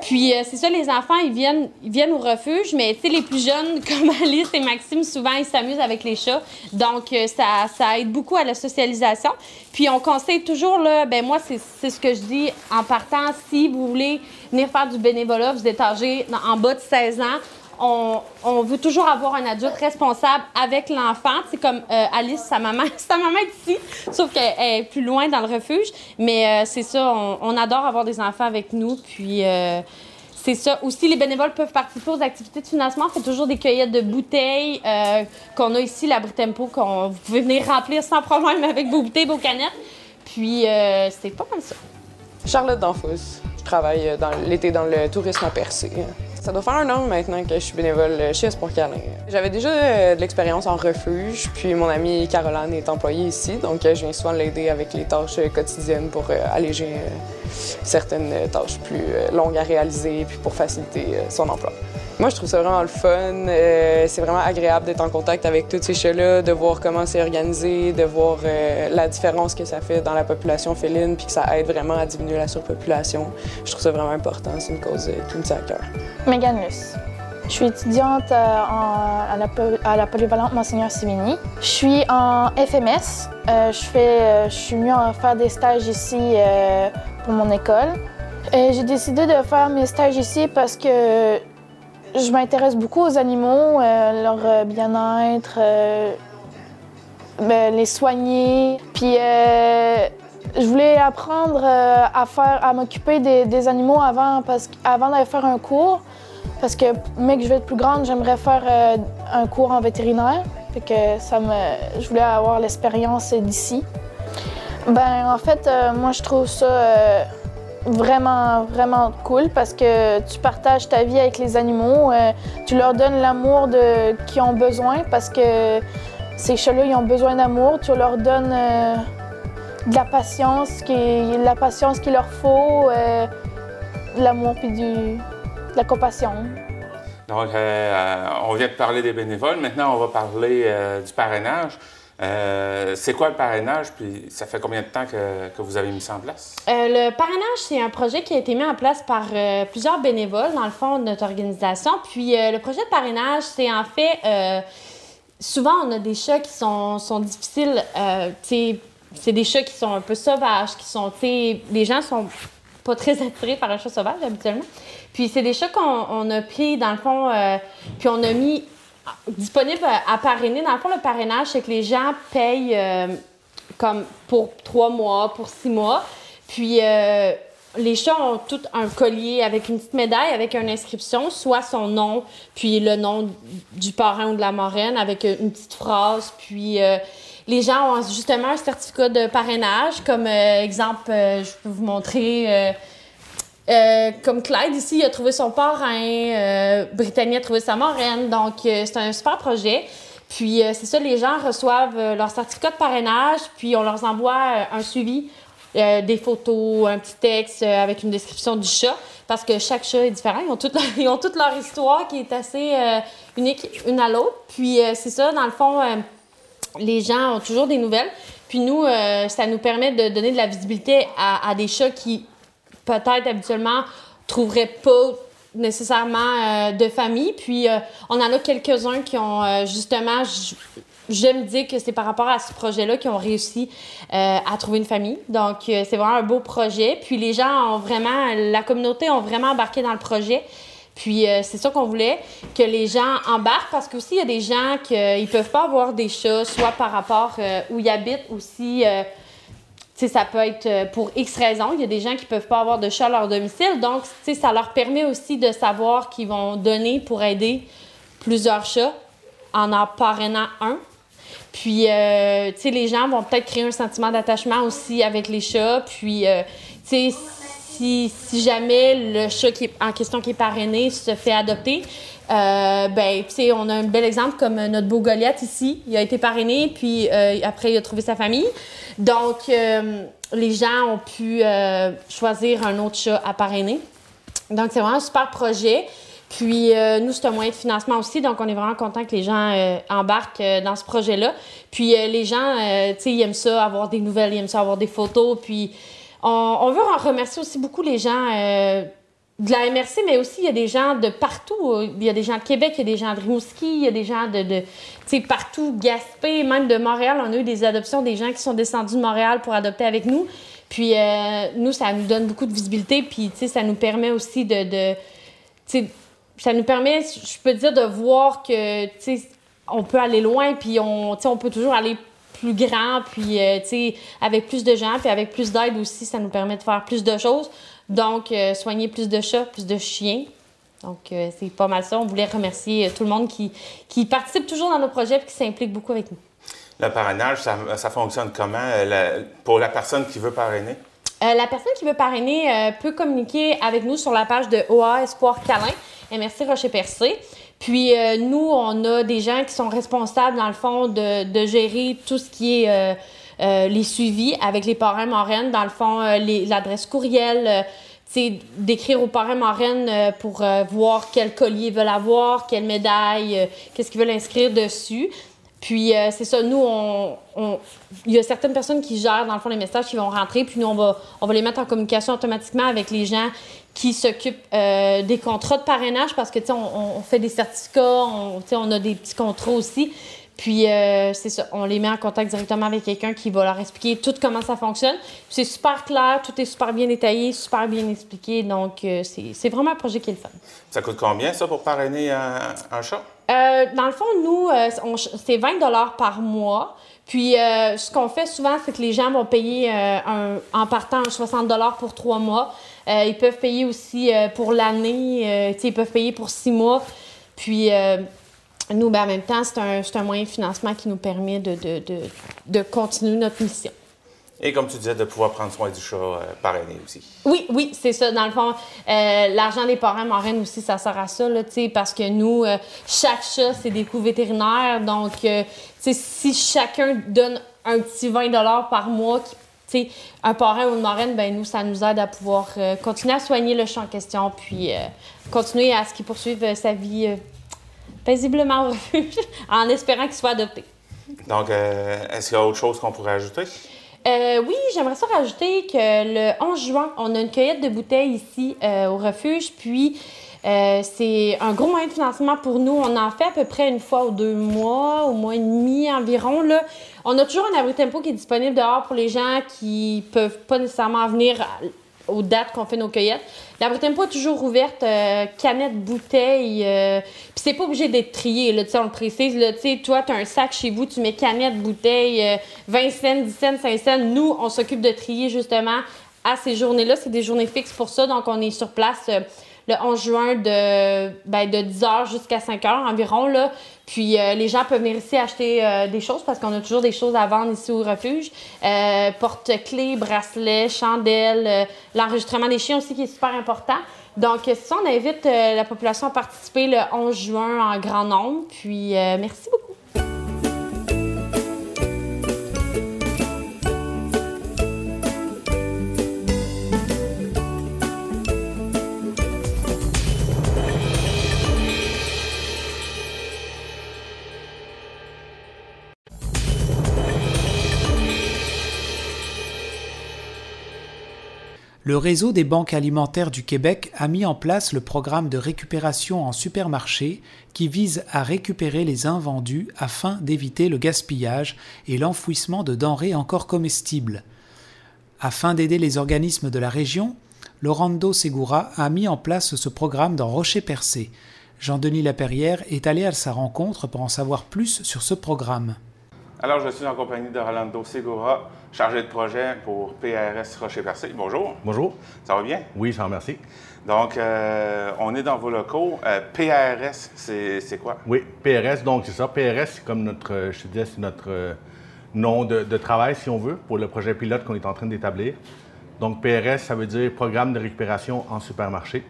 Puis, euh, c'est ça, les enfants, ils viennent, viennent au refuge, mais tu sais, les plus jeunes, comme Alice et Maxime, souvent, ils s'amusent avec les chats. Donc, euh, ça, aide beaucoup à la socialisation. Puis, on conseille toujours, là, ben moi, c'est ce que je dis en partant, si vous voulez venir faire du bénévolat, vous êtes âgé en bas de 16 ans, on, veut toujours avoir un adulte responsable avec l'enfant. C'est comme euh, Alice, sa maman, sa maman est ici, sauf qu'elle est plus loin dans le refuge. Mais euh, c'est ça, on, adore avoir des enfants avec nous. Puis euh, c'est ça. Aussi, les bénévoles peuvent participer aux activités de financement. On fait toujours des cueillettes de bouteilles qu'on a ici, la Tempo, qu'on vous pouvez venir remplir sans problème avec vos bouteilles, vos canettes. Puis c'est pas comme ça. Charlotte Danfous. Je travaille l'été dans le tourisme à Percé. Ça doit faire un an maintenant que je suis bénévole chez Espoir Câlin. J'avais déjà euh, de l'expérience en refuge, puis mon amie Caroline est employée ici, donc euh, je viens souvent l'aider avec les tâches quotidiennes pour euh, alléger certaines tâches plus longues à réaliser, puis pour faciliter son emploi. Moi, je trouve ça vraiment le fun. c'est vraiment agréable d'être en contact avec tous ces chats-là, de voir comment c'est organisé, de voir la différence que ça fait dans la population féline, puis que ça aide vraiment à diminuer la surpopulation. Je trouve ça vraiment important. C'est une cause qui me tient à cœur. Megan Je suis étudiante euh, à, la, polyvalente Monseigneur Simini. Je suis en FMS. Euh, euh, je suis venue faire des stages ici pour mon école. J'ai décidé de faire mes stages ici parce que je m'intéresse beaucoup aux animaux, leur bien-être, ben, les soigner. Puis je voulais apprendre à à m'occuper des, animaux avant, parce avant d'aller faire un cours. Parce que, mec, je vais être plus grande, j'aimerais faire euh, un cours en vétérinaire. Que ça me... Je voulais avoir l'expérience d'ici. Ben, en fait, euh, moi, je trouve ça euh, vraiment, vraiment cool parce que tu partages ta vie avec les animaux. tu leur donnes l'amour qu'ils ont besoin parce que ces chats-là, ils ont besoin d'amour. Tu leur donnes de la patience, qui... la patience qu'il leur faut, l'amour puis du la compassion. Donc, euh, euh, on vient de parler des bénévoles. Maintenant, on va parler euh, du parrainage. c'est quoi le parrainage, puis ça fait combien de temps que, que vous avez mis ça en place? le parrainage, c'est un projet qui a été mis en place par plusieurs bénévoles, dans le fond, de notre organisation. Puis le projet de parrainage, c'est en fait, souvent, on a des chats qui sont, sont difficiles, c'est des chats qui sont un peu sauvages, qui sont, les gens sont pas très attirés par un chat sauvage habituellement. Puis c'est des chats qu'on a pris, dans le fond, euh, puis on a mis disponible à, parrainer. Dans le fond, le parrainage, c'est que les gens payent euh, comme pour trois mois, pour six mois. Puis euh, les chats ont tout un collier avec une petite médaille, avec une inscription, soit son nom, puis le nom du parrain ou de la marraine, avec une petite phrase. Puis les gens ont justement un certificat de parrainage. Comme exemple, je peux vous montrer euh, comme Clyde ici, il a trouvé son parrain, euh, Britannia a trouvé sa marraine, donc euh, c'est un super projet. Puis c'est ça, les gens reçoivent leur certificat de parrainage, puis on leur envoie un suivi, des photos, un petit texte avec une description du chat, parce que chaque chat est différent. Ils ont toute, ils ont toute leur histoire qui est assez unique une à l'autre. Puis c'est ça, dans le fond, les gens ont toujours des nouvelles. Puis nous, ça nous permet de donner de la visibilité à, des chats qui peut-être habituellement trouveraient pas nécessairement euh, de famille. Puis euh, on en a quelques-uns qui ont euh, justement, j'aime dire que c'est par rapport à ce projet-là qu'ils ont réussi à trouver une famille. Donc c'est vraiment un beau projet. Puis les gens ont vraiment, la communauté ont vraiment embarqué dans le projet. Puis c'est ça qu'on voulait, que les gens embarquent parce qu'aussi il y a des gens qui ne peuvent pas avoir des chats, soit par rapport où ils habitent aussi ça peut être euh, pour X raisons. Il y a des gens qui peuvent pas avoir de chat à leur domicile. Donc, ça leur permet aussi de savoir qu'ils vont donner pour aider plusieurs chats en en parrainant un. Puis, euh, tu sais, les gens vont peut-être créer un sentiment d'attachement aussi avec les chats. Puis, euh, tu sais, si, jamais le chat qui est en question qui est parrainé se fait adopter, euh, ben, on a un bel exemple comme notre beau Goliath ici. Il a été parrainé, puis euh, après, il a trouvé sa famille. Donc, euh, les gens ont pu choisir un autre chat à parrainer. Donc, c'est vraiment un super projet. Puis, nous, c'est un moyen de financement aussi. Donc, on est vraiment content que les gens embarquent dans ce projet-là. Puis, les gens, tu sais, ils aiment ça, avoir des nouvelles, ils aiment ça, avoir des photos. Puis, on, veut remercier aussi beaucoup les gens de la MRC, mais aussi il y a des gens de partout. Il y a des gens de Québec, il y a des gens de Rimouski, il y a des gens de, tu sais, partout, Gaspé, même de Montréal. On a eu des adoptions, des gens qui sont descendus de Montréal pour adopter avec nous. Puis euh, nous, ça nous donne beaucoup de visibilité, puis tu sais, ça nous permet aussi de, tu ça nous permet, je peux dire, de voir que, tu sais, on peut aller loin, puis on, on peut toujours aller plus grand, puis, euh, tu sais, avec plus de gens, puis avec plus d'aide aussi, ça nous permet de faire plus de choses. Donc, euh, soigner plus de chats, plus de chiens. Donc, euh, c'est pas mal ça. On voulait remercier tout le monde qui, qui participe toujours dans nos projets et qui s'implique beaucoup avec nous. Le parrainage, ça, fonctionne comment? Pour la personne qui veut parrainer? la personne qui veut parrainer peut communiquer avec nous sur la page de OA Espoir Calin, MRC Rocher-Percé. Puis nous, on a des gens qui sont responsables, dans le fond, de, gérer tout ce qui est les suivis avec les parrains marraines, dans le fond, l'adresse courriel, d'écrire aux parrains marraines euh, pour euh, voir quel collier ils veulent avoir, quelle médaille, euh, qu'est-ce qu'ils veulent inscrire dessus. Puis c'est ça, nous, on, il y a certaines personnes qui gèrent dans le fond les messages qui vont rentrer, puis nous, on va, on va les mettre en communication automatiquement avec les gens qui s'occupent des contrats de parrainage parce que, tu sais, on, fait des certificats, on, on a des petits contrats aussi. Puis, euh, c'est ça, on les met en contact directement avec quelqu'un qui va leur expliquer tout comment ça fonctionne. C'est super clair, tout est super bien détaillé, super bien expliqué. Donc, euh, c'est vraiment un projet qui est le fun. Ça coûte combien, ça, pour parrainer un chat? Euh, dans le fond, nous, c'est 20 par mois. Puis, ce qu'on fait souvent, c'est que les gens vont payer en partant 60 pour trois mois. ils peuvent payer aussi pour l'année. ils peuvent payer pour six mois. Puis, nous, ben, en même temps, c'est un, un, moyen de financement qui nous permet de, de, de, de, continuer notre mission. Et comme tu disais, de pouvoir prendre soin du chat euh, parrainé aussi. Oui, oui, c'est ça. Dans le fond, euh, l'argent des parrains marraines aussi, ça sert à ça, là, parce que nous, euh, chaque chat, c'est des coûts vétérinaires. Donc, si chacun donne un petit 20 par mois, qui, un parrain ou une marraine, ben nous, ça nous aide à pouvoir continuer à soigner le chat en question, puis continuer à ce qu'il poursuive sa vie paisiblement au refuge en espérant qu'il soit adopté. Donc, euh, est-ce qu'il y a autre chose qu'on pourrait ajouter? Euh, oui, j'aimerais ça rajouter que le 11 juin, on a une cueillette de bouteilles ici euh, au refuge. Puis, c'est un gros moyen de financement pour nous. On en fait à peu près une fois ou deux mois, au mois et demi environ. Là. On a toujours un abri tempo qui est disponible dehors pour les gens qui peuvent pas nécessairement venir aux dates qu'on fait nos cueillettes. La Tempo est toujours ouverte, euh, canette, bouteille. Euh, puis c'est pas obligé d'être trié, là, on le précise. Là, toi, tu as un sac chez vous, tu mets canette, bouteille, 20 euh, cents, 10 cents, 5 cents. Nous, on s'occupe de trier justement à ces journées-là. C'est des journées fixes pour ça, donc on est sur place le 11 juin de, ben, de 10h jusqu'à 5h environ. Là. Puis euh, les gens peuvent venir ici acheter euh, des choses parce qu'on a toujours des choses à vendre ici au refuge. Euh, porte-clés, bracelets, chandelles, l'enregistrement des chiens aussi qui est super important. Donc, ça, on invite la population à participer le 11 juin en grand nombre. Puis, merci beaucoup. Le réseau des banques alimentaires du Québec a mis en place le programme de récupération en supermarché qui vise à récupérer les invendus afin d'éviter le gaspillage et l'enfouissement de denrées encore comestibles. Afin d'aider les organismes de la région, Laurando Segura a mis en place ce programme dans Rocher-Percé. Jean-Denis Laperrière est allé à sa rencontre pour en savoir plus sur ce programme. Alors, je suis en compagnie de Rolando Segura, chargé de projet pour PRS Rocher-Percé. Bonjour. Bonjour. Ça va bien? Oui, ça remercie. Donc, euh, on est dans vos locaux. Euh, PRS, c'est quoi? Oui, PRS, donc c'est ça. PRS, c'est comme notre, je te disais, c'est notre euh, nom de, de, travail, si on veut, pour le projet pilote qu'on est en train d'établir. Donc, PRS, ça veut dire Programme de récupération en supermarché.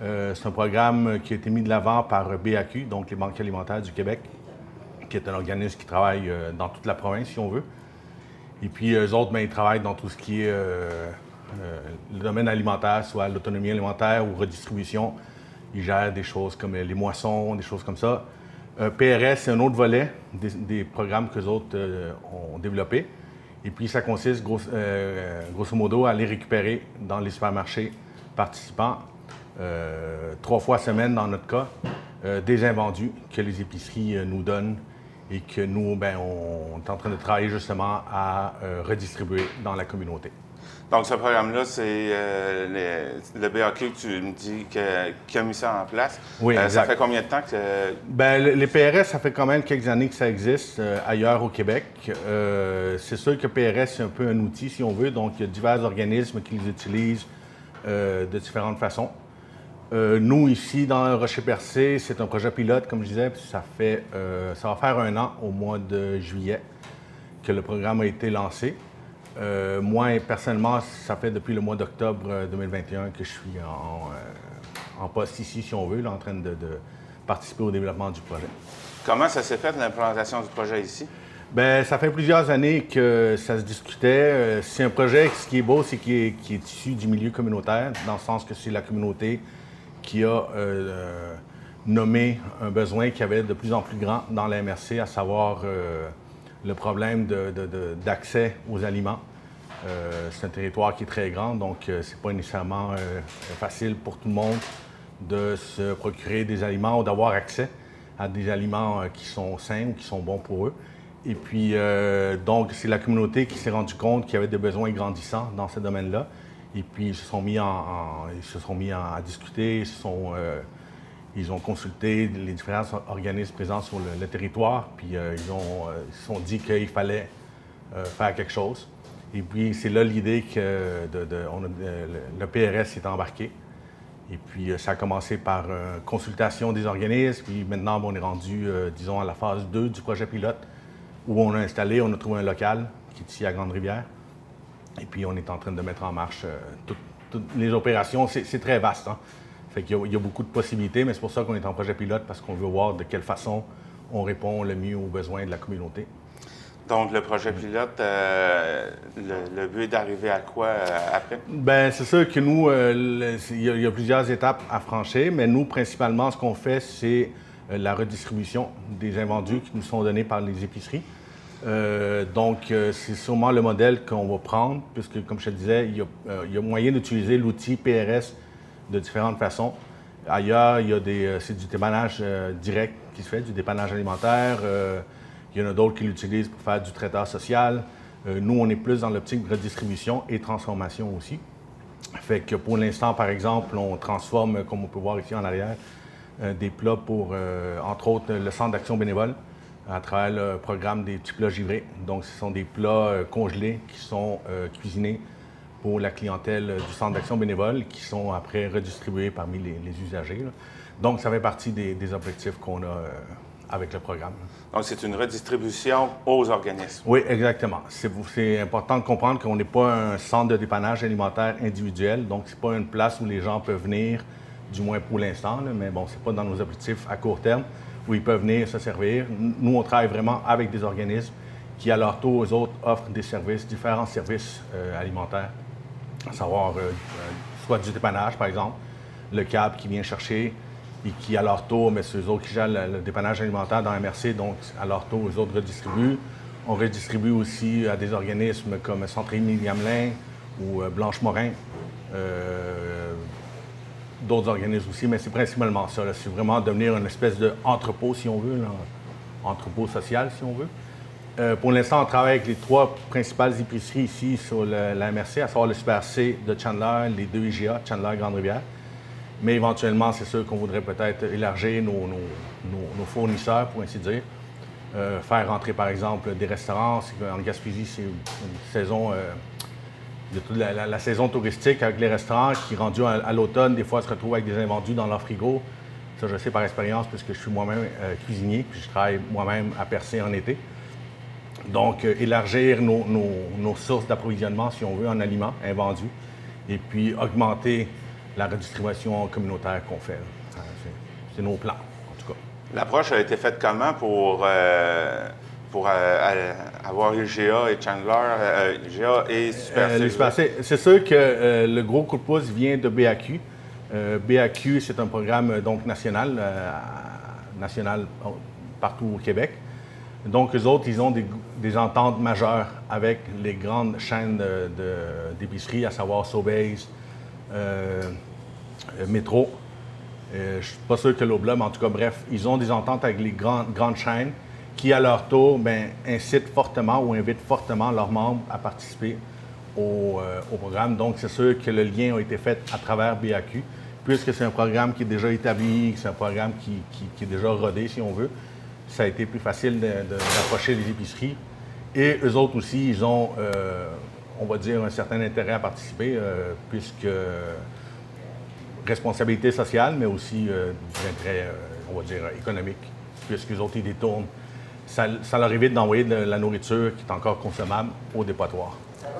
c'est un programme qui a été mis de l'avant par BAQ, donc les banques alimentaires du Québec, qui est un organisme qui travaille euh, dans toute la province, si on veut. Et puis, eux autres, ben, ils travaillent dans tout ce qui est euh, euh, le domaine alimentaire, soit l'autonomie alimentaire ou redistribution. Ils gèrent des choses comme les moissons, des choses comme ça. PRS, c'est un autre volet des, programmes que les autres ont développés. Et puis, ça consiste, grosso, modo, à aller récupérer dans les supermarchés participants, trois fois semaine dans notre cas, des invendus que les épiceries nous donnent et que nous, ben, on est en train de travailler justement à euh, redistribuer dans la communauté. Donc, ce programme-là, c'est euh, le, BAQ que tu me dis qui a mis ça en place. Oui, euh, Ça fait combien de temps que... Ben, les PRS, ça fait quand même quelques années que ça existe ailleurs au Québec. c'est sûr que PRS, c'est un peu un outil, si on veut. Donc, il y a divers organismes qui les utilisent de différentes façons. Euh, nous, ici, dans Rocher-Percé, c'est un projet pilote, comme je disais, ça, fait, euh, ça va faire un an au mois de juillet. que le programme a été lancé. Euh, moi, personnellement, ça fait depuis le mois d'octobre 2021 que je suis en, poste ici, si on veut, en train de, participer au développement du projet. Comment ça s'est fait, l'implantation du projet ici? Bien, ça fait plusieurs années que ça se discutait. c'est un projet, ce qui est beau, c'est qu'il est, issu du milieu communautaire, dans le sens que c'est la communauté qui a nommé un besoin qui avait de plus en plus grand dans la MRC, à savoir euh, le problème d'accès aux aliments. Euh, c'est un territoire qui est très grand, donc euh, c'est pas nécessairement facile pour tout le monde de se procurer des aliments ou d'avoir accès à des aliments qui sont sains ou qui sont bons pour eux. Et puis, donc, c'est la communauté qui s'est rendue compte qu'il y avait des besoins grandissants dans ce domaine-là. Et puis, ils se sont mis, en, ils se sont mis à discuter, ils sont ils ont consulté les différents organismes présents sur le, territoire, puis euh, ils, ont, euh, se sont dit qu'il fallait euh, faire quelque chose. Et puis, c'est là l'idée que le, PRS est embarqué. Et puis, ça a commencé par consultation des organismes, puis maintenant, on est rendu, disons, à la phase 2 du projet pilote, où on a installé, on a trouvé un local qui est ici à Grande-Rivière. Et puis, on est en train de mettre en marche toutes, les opérations. C'est très vaste. Hein? Fait qu'il y, a beaucoup de possibilités, mais c'est pour ça qu'on est en projet pilote, parce qu'on veut voir de quelle façon on répond le mieux aux besoins de la communauté. Donc, le projet pilote, euh, le, but est d'arriver à quoi euh, après? Bien, c'est sûr que nous, euh, il y, a plusieurs étapes à franchir, mais nous, principalement, ce qu'on fait, c'est la redistribution des invendus qui nous sont donnés par les épiceries. Donc, c'est sûrement le modèle qu'on va prendre, puisque, comme je te disais, il y a moyen d'utiliser l'outil PRS de différentes façons. Ailleurs, il y a des, euh, c'est du dépannage euh, direct qui se fait, du dépannage alimentaire. Euh, il y en a d'autres qui l'utilisent pour faire du traiteur social. nous, on est plus dans l'optique de redistribution et transformation aussi. Fait que pour l'instant, par exemple, on transforme, comme on peut voir ici en arrière, des plats pour, entre autres, le Centre d'action bénévole à travers le programme des petits plats givrés. Donc, ce sont des plats congelés qui sont cuisinés pour la clientèle euh, du Centre d'action bénévole qui sont après redistribués parmi les, usagers. Donc, ça fait partie des, objectifs qu'on a euh, avec le programme. Donc, c'est une redistribution aux organismes. Oui, exactement. C'est important de comprendre qu'on n'est pas un centre de dépannage alimentaire individuel. Donc, ce n'est pas une place où les gens peuvent venir, du moins pour l'instant, mais bon, ce n'est pas dans nos objectifs à court terme où ils peuvent venir se servir. Nous, on travaille vraiment avec des organismes qui, à leur tour, aux autres, offrent des services, différents services euh, alimentaires à savoir euh, euh, soit du dépannage, par exemple, le câble qui vient chercher et qui, à leur tour, mais c'est eux autres qui gèrent le, dépannage alimentaire dans MRC, donc à leur tour, eux autres redistribuent. On redistribue aussi à des organismes comme Centre Émile Gamelin ou Blanche Morin, d'autres organismes aussi, mais c'est principalement ça. C'est vraiment devenir une espèce d'entrepôt, si on veut, entrepôt social, si on veut. Euh, pour l'instant, on travaille avec les trois principales épiceries ici sur la MRC, à savoir le Super C de Chandler, les deux IGA, Chandler Grande Rivière. Mais éventuellement, c'est sûr qu'on voudrait peut-être élargir nos, fournisseurs, pour ainsi dire. Euh, faire rentrer, par exemple, des restaurants. En Gaspésie, c'est une saison, euh, la, saison touristique avec les restaurants qui, rendus à, l'automne, des fois se retrouvent avec des invendus dans leur frigo. Ça, je sais par expérience, puisque je suis moi-même cuisinier, puis je travaille moi-même à percer en été. Donc, euh, élargir nos, sources d'approvisionnement, si on veut, en aliments invendus, et puis augmenter la redistribution communautaire qu'on fait. Euh, c'est nos plans, en tout cas. L'approche a été faite comment pour, euh, pour avoir IGA et Chandler, IGA et Super C? C'est sûr que le gros coup de pouce vient de BAQ. BAQ, c'est un programme donc national, national partout au Québec. Donc, eux autres, ils ont des, ententes majeures avec les grandes chaînes d'épicerie, à savoir Sobeys, euh, euh, Métro. Euh, je ne suis pas sûr que l'Obla, mais en tout cas, bref, ils ont des ententes avec les grandes, grandes chaînes qui, à leur tour, ben, incitent fortement ou invitent fortement leurs membres à participer au, programme. Donc, c'est sûr que le lien a été fait à travers BAQ, puisque c'est un programme qui est déjà établi, c'est un programme qui est déjà rodé, si on veut ça a été plus facile d'approcher les épiceries. Et eux autres aussi, ils ont, euh, on va dire, un certain intérêt à participer, euh, puisque responsabilité sociale, mais aussi euh, du intérêt, on va dire, économique, puisqu'eux autres, ils détournent ça, ça leur évite d'envoyer de la nourriture qui est encore consommable au dépotoir.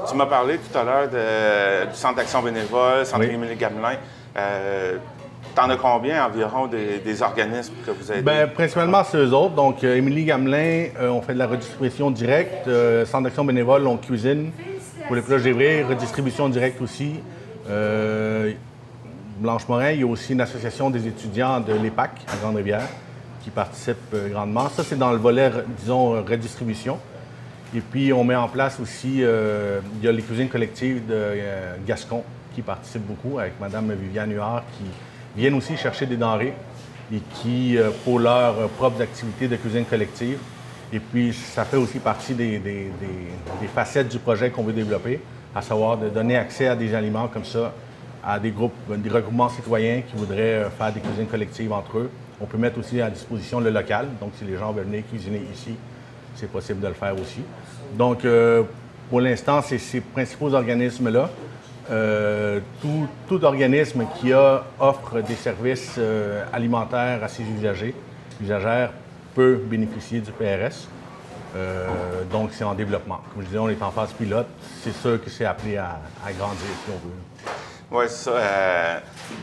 Tu m'as parlé tout à l'heure du Centre d'action bénévole, Centre Émilie Gamelin. Euh, T'en as combien environ des, des organismes que vous aidez? Ben, principalement, c'est eux autres. Donc, euh, Émilie Gamelin, euh, on fait de la redistribution directe. Euh, Centre d'action bénévole, on cuisine. Pour les plats gévrés, redistribution directe aussi. Blanche Morin, il y a aussi une association des étudiants de l'EPAC à Grande-Rivière qui participe euh, grandement. Ça, c'est dans le volet, disons, redistribution. Et puis, on met en place aussi, euh, il y a les cuisines collectives de euh, Gascon qui participent beaucoup avec Mme Viviane Huard qui viennent aussi chercher des denrées et qui, pour leurs propres activités de cuisine collective. Et puis, ça fait aussi partie des, des- facettes du projet qu'on veut développer, à savoir de donner accès à des aliments comme ça à des groupes, des regroupements citoyens qui voudraient faire des cuisines collectives entre eux. On peut mettre aussi à disposition le local. Donc, si les gens veulent venir cuisiner ici, c'est possible de le faire aussi. Donc, euh, pour l'instant, c'est ces principaux organismes-là. Euh, tout, organisme qui offre des services euh, alimentaires à ses usagers, usagères, peut bénéficier du PRS. Donc, c'est en développement. Comme je disais, on est en phase pilote. C'est sûr que c'est appelé à, à grandir, si on veut. Oui, c'est ça. euh,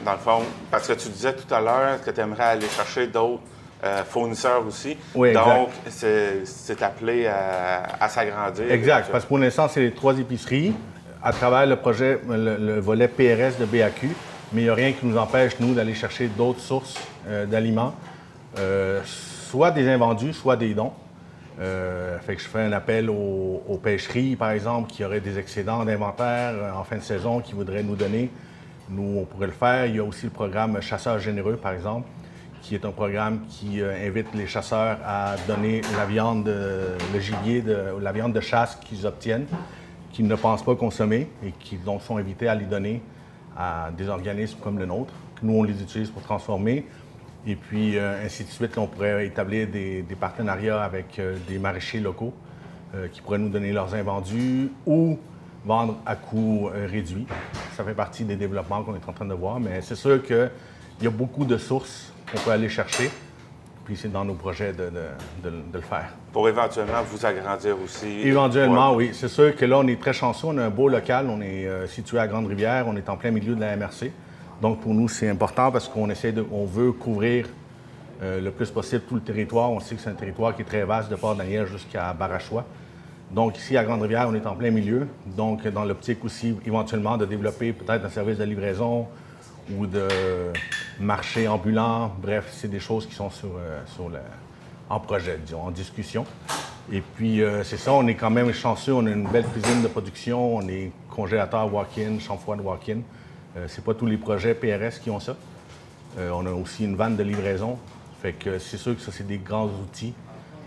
dans le fond, parce que tu disais tout à l'heure que tu aimerais aller chercher d'autres euh, fournisseurs aussi. Oui, exact. Donc, c'est appelé à, à s'agrandir. Exact, parce que pour l'instant, c'est les trois épiceries à travers le projet, le, le volet PRS de BAQ, mais il n'y a rien qui nous empêche, nous, d'aller chercher d'autres sources euh, d'aliments, soit des invendus, soit des dons. Euh, je fais un appel aux, pêcheries, par exemple, qui auraient des excédents d'inventaire euh, en fin de saison, qui voudraient nous donner. Nous, on pourrait le faire. Il y a aussi le programme Chasseurs généreux, par exemple, qui est un programme qui euh, invite les chasseurs à donner la viande, euh, le gibier, de, la viande de chasse qu'ils obtiennent, qu'ils ne pensent pas consommer et qui sont invités à les donner à des organismes comme le nôtre. Nous, on les utilise pour transformer. Et puis, euh, ainsi de suite, on pourrait établir des, des partenariats avec euh, des maraîchers locaux euh, qui pourraient nous donner leurs invendus ou vendre à coût réduit. Ça fait partie des développements qu'on est en train de voir, mais c'est sûr qu'il y a beaucoup de sources qu'on peut aller chercher. Puis c'est dans nos projets de, de- de- de le faire. Pour éventuellement vous agrandir aussi. Éventuellement, Ouais. oui. C'est sûr que là, on est très chanceux. On a un beau local. On est situé à Grande-Rivière. On est en plein milieu de la MRC. Donc, pour nous, c'est important parce qu'on essaie de, on veut couvrir euh, le plus possible tout le territoire. On sait que c'est un territoire qui est très vaste de Port-Daniel jusqu'à Barachois. Donc, ici, à Grande-Rivière, on est en plein milieu. Donc, dans l'optique aussi, éventuellement, de développer peut-être un service de livraison ou de marché ambulant. Bref, c'est des choses qui sont sur, euh, le- en projet, disons, en discussion. Et puis, euh, c'est ça, on est quand même chanceux. On a une belle cuisine de production. On est congélateur walk-in, chambre froide walk-in. Euh, c'est pas tous les projets PRS qui ont ça. Euh, on a aussi une vanne de livraison. Fait que c'est sûr que ça, c'est des grands outils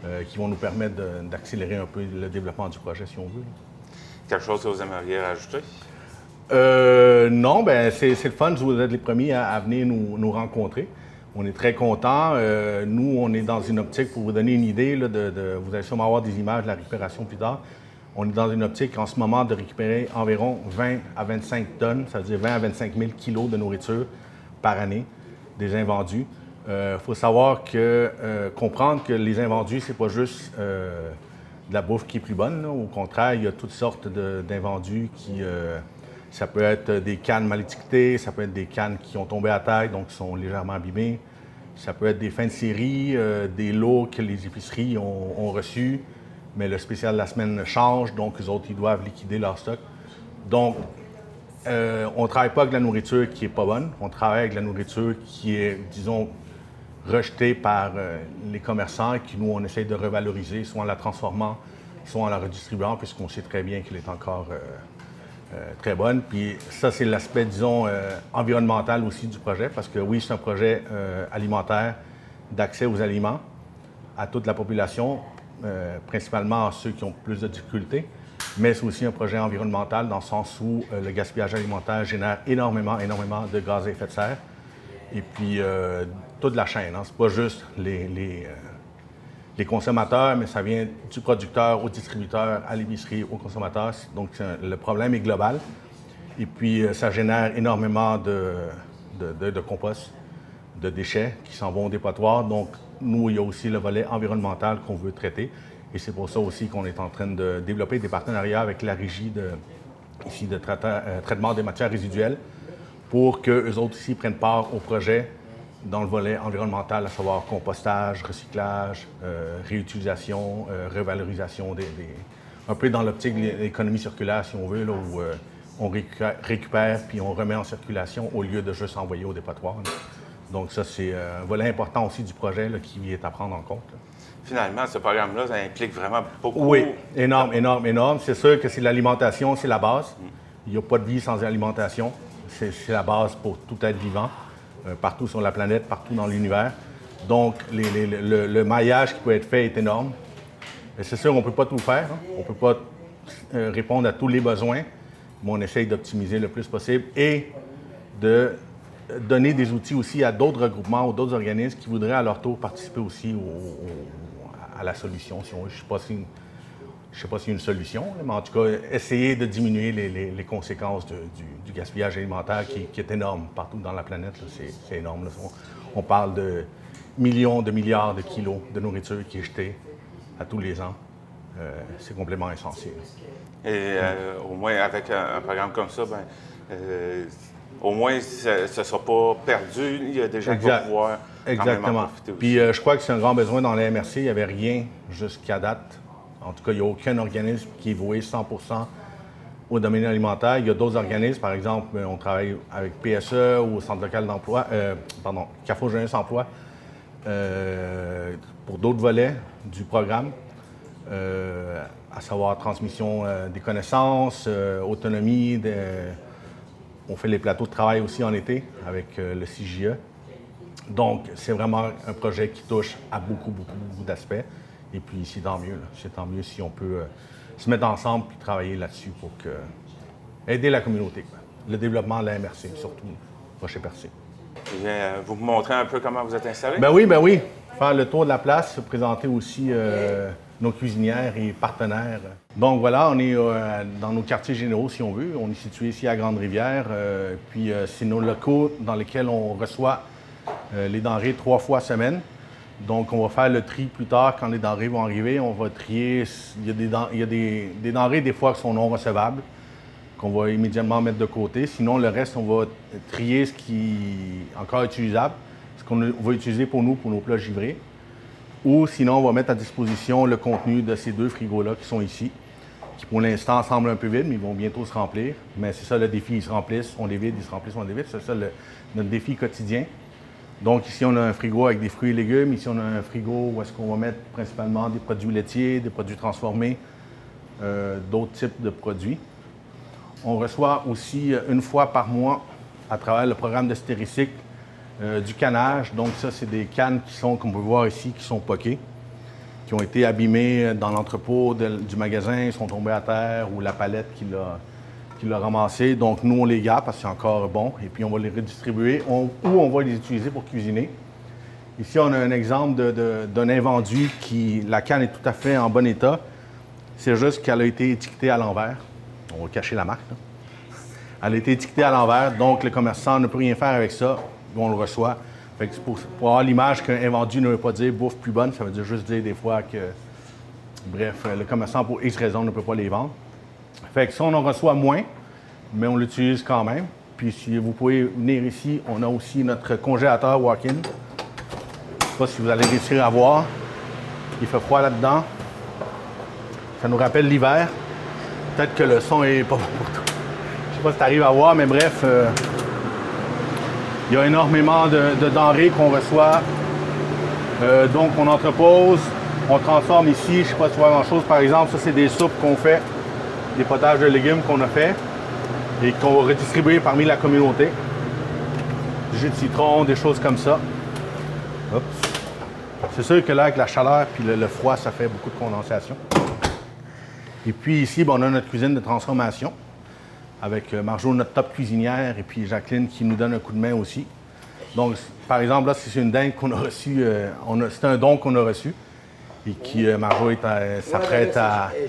euh, qui vont nous permettre d'accélérer un peu le développement du projet, si on veut. Quelque chose que vous aimeriez rajouter? Euh, non, ben c'est c'est le fun. Vous êtes les premiers à, à venir nous, nous rencontrer. On est très contents. Euh, nous, on est dans une optique, pour vous donner une idée, là, de, de- vous allez sûrement avoir des images de la récupération plus tard. On est dans une optique en ce moment de récupérer environ 20 à 25 tonnes, ça veut dire 20 à 25 000 kilos de nourriture par année, des invendus. Il faut savoir que, euh, comprendre que les invendus, c'est pas juste euh, de la bouffe qui est plus bonne. Au contraire, il y a toutes sortes d'invendus qui. euh, ça peut être des cannes mal étiquetées, ça peut être des cannes qui ont tombé à terre, donc qui sont légèrement abîmées. Ça peut être des fins de série, euh, des lots que les épiceries ont reçus, mais le spécial de la semaine change, donc les autres, ils doivent liquider leur stock. Donc, euh, on ne travaille pas avec la nourriture qui est pas bonne, on travaille avec la nourriture qui est, disons, rejetée par euh, les commerçants et qui, nous, on essaye de revaloriser, soit en la transformant, soit en la redistribuant, puisqu'on sait très bien qu'elle est encore euh, très bonne. Puis ça, c'est l'aspect, disons, environnemental aussi du projet, parce que oui, c'est un projet alimentaire d'accès aux aliments à toute la population, euh, principalement à ceux qui ont plus de difficultés, mais c'est aussi un projet environnemental dans le sens où euh, le gaspillage alimentaire génère énormément, énormément de gaz à effet de serre. Et puis, euh, toute la chaîne. Hein. C'est pas juste les, consommateurs, mais ça vient du producteur au distributeur, à l'épicerie, au consommateur. Donc, le problème est global. Et puis, ça génère énormément de compost, de déchets qui s'en vont au dépotoir. Donc, nous, il y a aussi le volet environnemental qu'on veut traiter. Et c'est pour ça aussi qu'on est en train de développer des partenariats avec la régie de, ici de euh, traitement des matières résiduelles pour qu'eux autres ici prennent part au projet dans le volet environnemental, à savoir compostage, recyclage, euh, réutilisation, euh, revalorisation, des, un peu dans l'optique de l'économie circulaire, si on veut, là, où on récupère, puis on remet en circulation au lieu de juste envoyer au dépotoir. Donc ça, c'est un volet important aussi du projet qui est à prendre en compte finalement, ce programme-là, ça implique vraiment beaucoup. Oui, énorme, énorme, énorme. C'est sûr que c'est l'alimentation, c'est la base. Il n'y a pas de vie sans alimentation. C'est la base pour tout être vivant, euh, partout sur la planète, partout dans l'univers. Donc, le, maillage qui peut être fait est énorme. C'est sûr, on ne peut pas tout faire. Hein. On ne peut pas euh, répondre à tous les besoins, mais on essaye d'optimiser le plus possible et de donner des outils aussi à d'autres regroupements ou d'autres organismes qui voudraient à leur tour participer aussi au à la solution. Si on, je ne sais pas si s'il y a une solution, mais en tout cas, essayer de diminuer les, conséquences du, gaspillage alimentaire qui, est énorme partout dans la planète. C'est énorme. On, parle de millions de milliards de kilos de nourriture qui est jetée à tous les ans. Euh, c'est complètement essentiel. Et euh, au moins, avec un, programme comme ça, ben, euh, au moins, ça ne sera pas perdu. Il y a des gens qui vont pouvoir Exactement. Puis euh, je crois que c'est un grand besoin dans la MRC. Il n'y avait rien jusqu'à date. En tout cas, il n'y a aucun organisme qui est voué 100% au domaine alimentaire. Il y a d'autres organismes, par exemple, on travaille avec PSE ou au Centre local d'emploi, euh, pardon, CAFO Jeunesse Emploi, euh, pour d'autres volets du programme, à savoir transmission des connaissances, autonomie. On fait les plateaux de travail aussi en été avec le CJE. Donc, c'est vraiment un projet qui touche à beaucoup, beaucoup, beaucoup d'aspects. Et puis, c'est tant mieux. C'est tant mieux si on peut euh, se mettre ensemble et travailler là-dessus pour aider la communauté. Le développement de la MRC, surtout, Rocher Percé. Euh, vous me montrez un peu comment vous êtes installé? Ben oui, ben oui. Faire le tour de la place, présenter aussi euh, nos cuisinières et partenaires. Donc voilà, on est dans nos quartiers généraux, si on veut. On est situé ici à Grande-Rivière. puis c'est nos locaux dans lesquels on reçoit euh, les denrées trois fois semaine. Donc, on va faire le tri plus tard quand les denrées vont arriver. On va trier. Il y a des, il y a des, denrées, des fois, qui sont non recevables, qu'on va immédiatement mettre de côté. Sinon, le reste, on va trier ce qui est encore utilisable, ce qu'on va utiliser pour nous, pour nos plats givrés. Ou sinon, on va mettre à disposition le contenu de ces deux frigos-là qui sont ici, qui pour l'instant semblent un peu vides, mais ils vont bientôt se remplir. Mais c'est ça le défi, ils se remplissent, on les vide, ils se remplissent, on les vide. C'est ça notre défi quotidien. Donc ici, on a un frigo avec des fruits et légumes. Ici, on a un frigo où est-ce qu'on va mettre principalement des produits laitiers, des produits transformés, euh, d'autres types de produits. On reçoit aussi euh, une fois par mois, à travers le programme de stéricycle, euh, du canage. Donc ça, c'est des cannes qui sont, comme on peut voir ici, qui sont poquées, qui ont été abîmées dans l'entrepôt du magasin, sont tombées à terre ou la palette qui l'a qui l'a ramassé. Donc, nous, on les garde parce que c'est encore bon. Et puis, on va les redistribuer ou on va les utiliser pour cuisiner. Ici, on a un exemple d'un invendu qui, la canne est tout à fait en bon état. C'est juste qu'elle a été étiquetée à l'envers. On va cacher la marque. Elle a été étiquetée à l'envers, donc le commerçant ne peut rien faire avec ça. On le reçoit. Fait que pour, pour, avoir l'image qu'un invendu ne veut pas dire bouffe plus bonne, ça veut dire juste dire des fois que, bref, le commerçant, pour X raisons, ne peut pas les vendre. Fait que ça, on en reçoit moins, mais on l'utilise quand même. Puis si vous pouvez venir ici, on a aussi notre congélateur walk-in. Je ne sais pas si vous allez réussir à voir. Il fait froid là-dedans. Ça nous rappelle l'hiver. Peut-être que le son est pas bon pour toi. Je sais pas si tu arrives à voir, mais bref, euh, il y a énormément de, denrées qu'on reçoit. Euh, donc, on entrepose, on transforme ici. Je ne sais pas si tu vois grand-chose. Par exemple, ça, c'est des soupes qu'on fait des potages de légumes qu'on a fait et qu'on va redistribuer parmi la communauté. Du jus de citron, des choses comme ça. C'est sûr que là, avec la chaleur puis le, froid, ça fait beaucoup de condensation. Et puis ici, ben, on a notre cuisine de transformation avec euh, Marjo, notre top cuisinière, et puis Jacqueline qui nous donne un coup de main aussi. Donc, par exemple, là, c'est une dingue qu'on a reçue. Euh, c'est un don qu'on a reçu et qui, euh, Marjo, s'apprête à.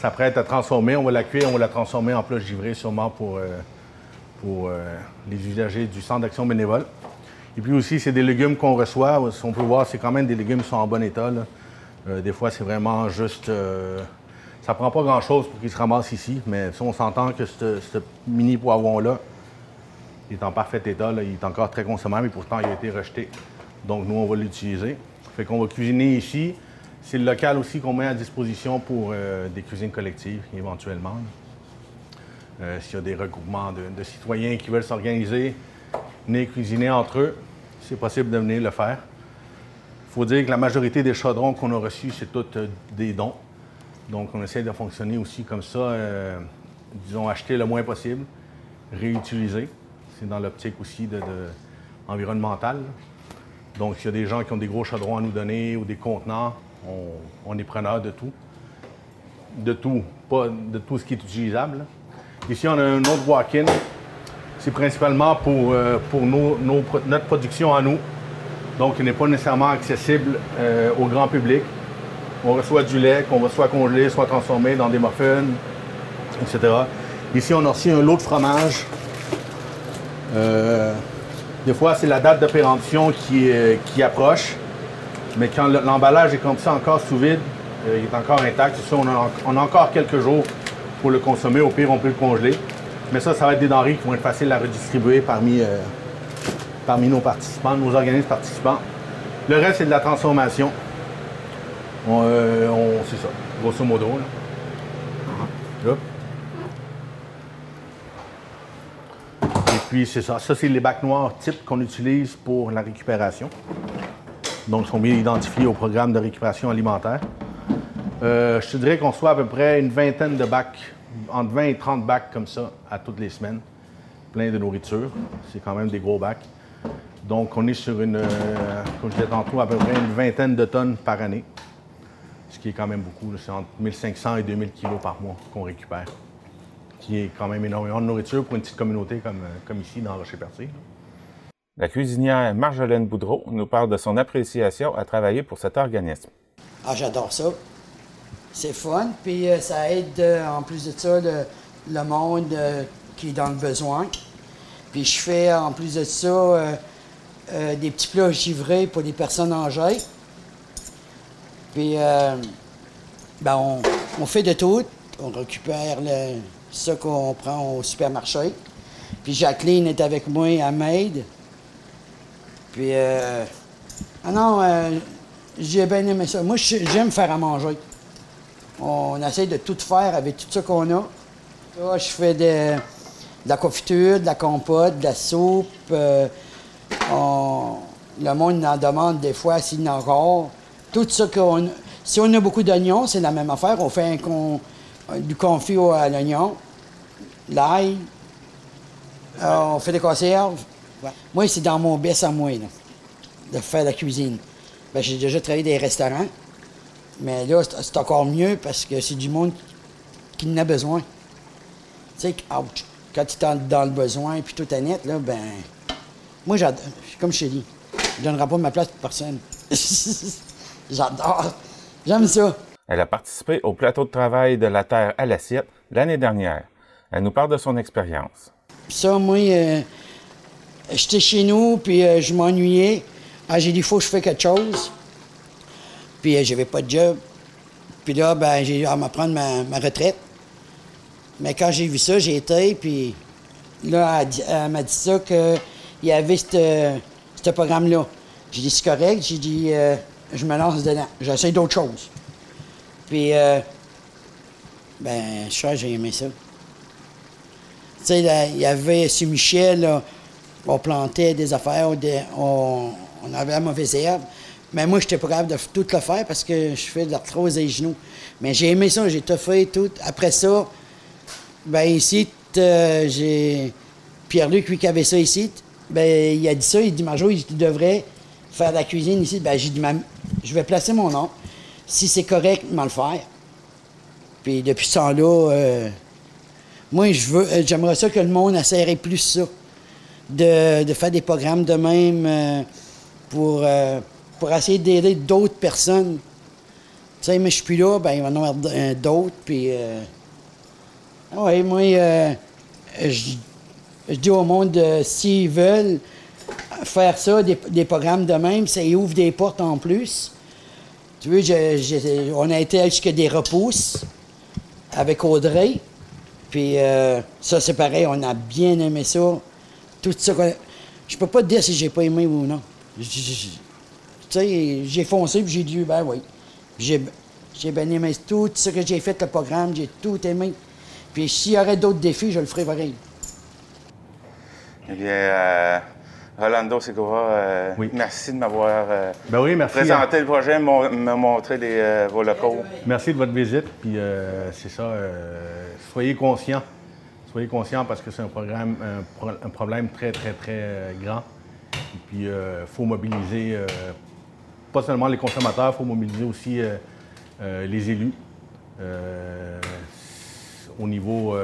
s'apprête à transformer. On va la cuire, on va la transformer en plat givré sûrement pour, euh, pour euh, les usagers du Centre d'action bénévole. Et puis aussi, c'est des légumes qu'on reçoit. On peut voir, c'est quand même des légumes qui sont en bon état. Euh, des fois, c'est vraiment juste. Ça prend pas grand-chose pour qu'ils se ramassent ici, mais si on s'entend que ce mini poivron-là, est en parfait état, là, il est encore très consommable, et pourtant, il a été rejeté. Donc, nous, on va l'utiliser. Fait qu'on va cuisiner ici. C'est le local aussi qu'on met à disposition pour euh, des cuisines collectives, éventuellement. Euh, S'il y a des regroupements de, de citoyens qui veulent s'organiser, venir cuisiner entre eux, c'est possible de venir le faire. Il faut dire que la majorité des chaudrons qu'on a reçus, c'est tous euh, des dons. Donc, on essaie de fonctionner aussi comme ça, euh, disons, acheter le moins possible, réutiliser. C'est dans l'optique aussi de, environnementale. Donc, s'il y a des gens qui ont des gros chaudrons à nous donner ou des contenants, on, est preneur de tout. De tout, pas de tout ce qui est utilisable. Ici, on a un autre walk-in. C'est principalement pour, euh, notre production à nous. Donc, il n'est pas nécessairement accessible euh, au grand public. On reçoit du lait qu'on va soit congeler, soit transformer dans des muffins, etc. Ici, on a reçu un lot de fromage. Euh, des fois, c'est la date de péremption qui, approche. Mais quand le- l'emballage est comme ça, encore sous vide, euh, il est encore intact. Ça, on a, on a encore quelques jours pour le consommer. Au pire, on peut le congeler. Mais ça, ça va être des denrées qui vont être faciles à redistribuer parmi, euh, parmi nos participants, nos organismes participants. Le reste, c'est de la transformation. On, euh, on- c'est ça, grosso modo. là. Hop. Et puis, c'est ça. Ça, c'est les bacs noirs types qu'on utilise pour la récupération. Donc, ils sont bien identifiés au programme de récupération alimentaire. Euh, je te dirais qu'on soit à peu près une vingtaine de bacs, entre 20 et 30 bacs comme ça, à toutes les semaines, plein de nourriture. C'est quand même des gros bacs. Donc, on est sur une, euh, comme je disais tantôt, à peu près une vingtaine de tonnes par année, ce qui est quand même beaucoup. C'est entre 1500 et 2000 kilos par mois qu'on récupère, qui est quand même énormément de nourriture pour une petite communauté comme, euh, comme ici dans Rocher-Percé. La cuisinière Marjolaine Boudreau nous parle de son appréciation à travailler pour cet organisme. Ah, j'adore ça. C'est fun, puis euh, ça aide euh, en plus de ça le, le monde euh, qui est dans le besoin. Puis je fais en plus de ça euh, euh, des petits plats givrés pour les personnes âgées. Puis euh, ben, on, fait de tout. On récupère le, ce qu'on prend au supermarché. Puis Jacqueline est avec moi à Maid. Puis, euh, ah non, euh, j'ai bien aimé ça. Moi, j'aime faire à manger. On essaie de tout faire avec tout ce qu'on a. Là, je fais de, la confiture, de la compote, de la soupe. le monde en demande des fois s'il en a encore. Tout ce qu'on. Si on a beaucoup d'oignons, c'est la même affaire. On fait un con- du confit à l'oignon, l'ail, euh, on fait des conserves. Moi, c'est dans mon baisse à moi, là, de faire la cuisine. Ben, j'ai déjà travaillé dans les restaurants, mais là, c'est encore mieux parce que c'est du monde qui en a besoin. Tu sais, ouch, quand tu es dans le besoin puis tout est net, là, ben. Moi, j'adore. Comme je t'ai dit, je donnerai pas ma place pour personne. j'adore. J'aime ça. Elle a participé au plateau de travail de la Terre à l'assiette l'année dernière. Elle nous parle de son expérience. Ça, moi, euh, j'étais chez nous, puis euh, je m'ennuyais. Ah, j'ai dit, il faut que je fasse quelque chose. Puis euh, j'avais pas de job. Puis là, ben, j'ai eu à me prendre ma, ma retraite. Mais quand j'ai vu ça, j'ai été, puis là, elle, dit- elle m'a dit ça qu'il y avait ce programme-là. J'ai dit, c'est correct. J'ai dit, je me lance dedans. J'essaie d'autres choses. Puis, euh, ben, je que j'ai aimé ça. Tu sais, il y avait sur Michel, là, on plantait des affaires, on, on avait la mauvaise herbe. Mais moi, j'étais pas capable de tout le faire parce que je fais de l'arthrose des genoux. Mais j'ai aimé ça, j'ai tout fait, tout. Après ça, ben ici, euh, j'ai Pierre-Luc, lui, qui avait ça ici, ben il a dit ça, il dit, Marjo, il devrait faire de la cuisine ici. Ben j'ai dit, je vais placer mon nom. Si c'est correct, m'en le faire. Puis depuis ce temps-là, euh, moi, je veux, euh, j'aimerais ça que le monde essaierait plus ça, de, de faire des programmes de même euh, pour, euh, pour essayer d'aider d'autres personnes. Tu sais, mais je suis plus là, ben il va y en avoir d'autres, puis... Ah ouais, moi, je, je dis au monde, s'ils veulent faire ça, des, programmes de même, ça y ouvre des portes en plus. Tu vois, je- on a été jusqu'à des repousses avec Audrey. Puis euh, ça, c'est pareil, on a bien aimé ça. Tout ça. Je peux pas te dire si j'ai pas aimé ou non. Tu sais, j'ai foncé puis j'ai dit, ben oui. J'ai j'ai bien aimé tout ce que j'ai fait, le programme, j'ai tout aimé. Puis s'il y aurait d'autres défis, je le ferai pareil. Eh bien, euh, Rolando Segura, euh, merci de m'avoir euh, Ben oui, merci. présenté le projet, mon- me montrer les, euh, vos locaux. Merci de votre visite. Puis c'est ça, soyez conscients. Soyez conscients parce que c'est un, programme, un, pro- un problème très, très, très grand. Et puis, il faut mobiliser pas seulement les consommateurs, il faut mobiliser aussi les élus au niveau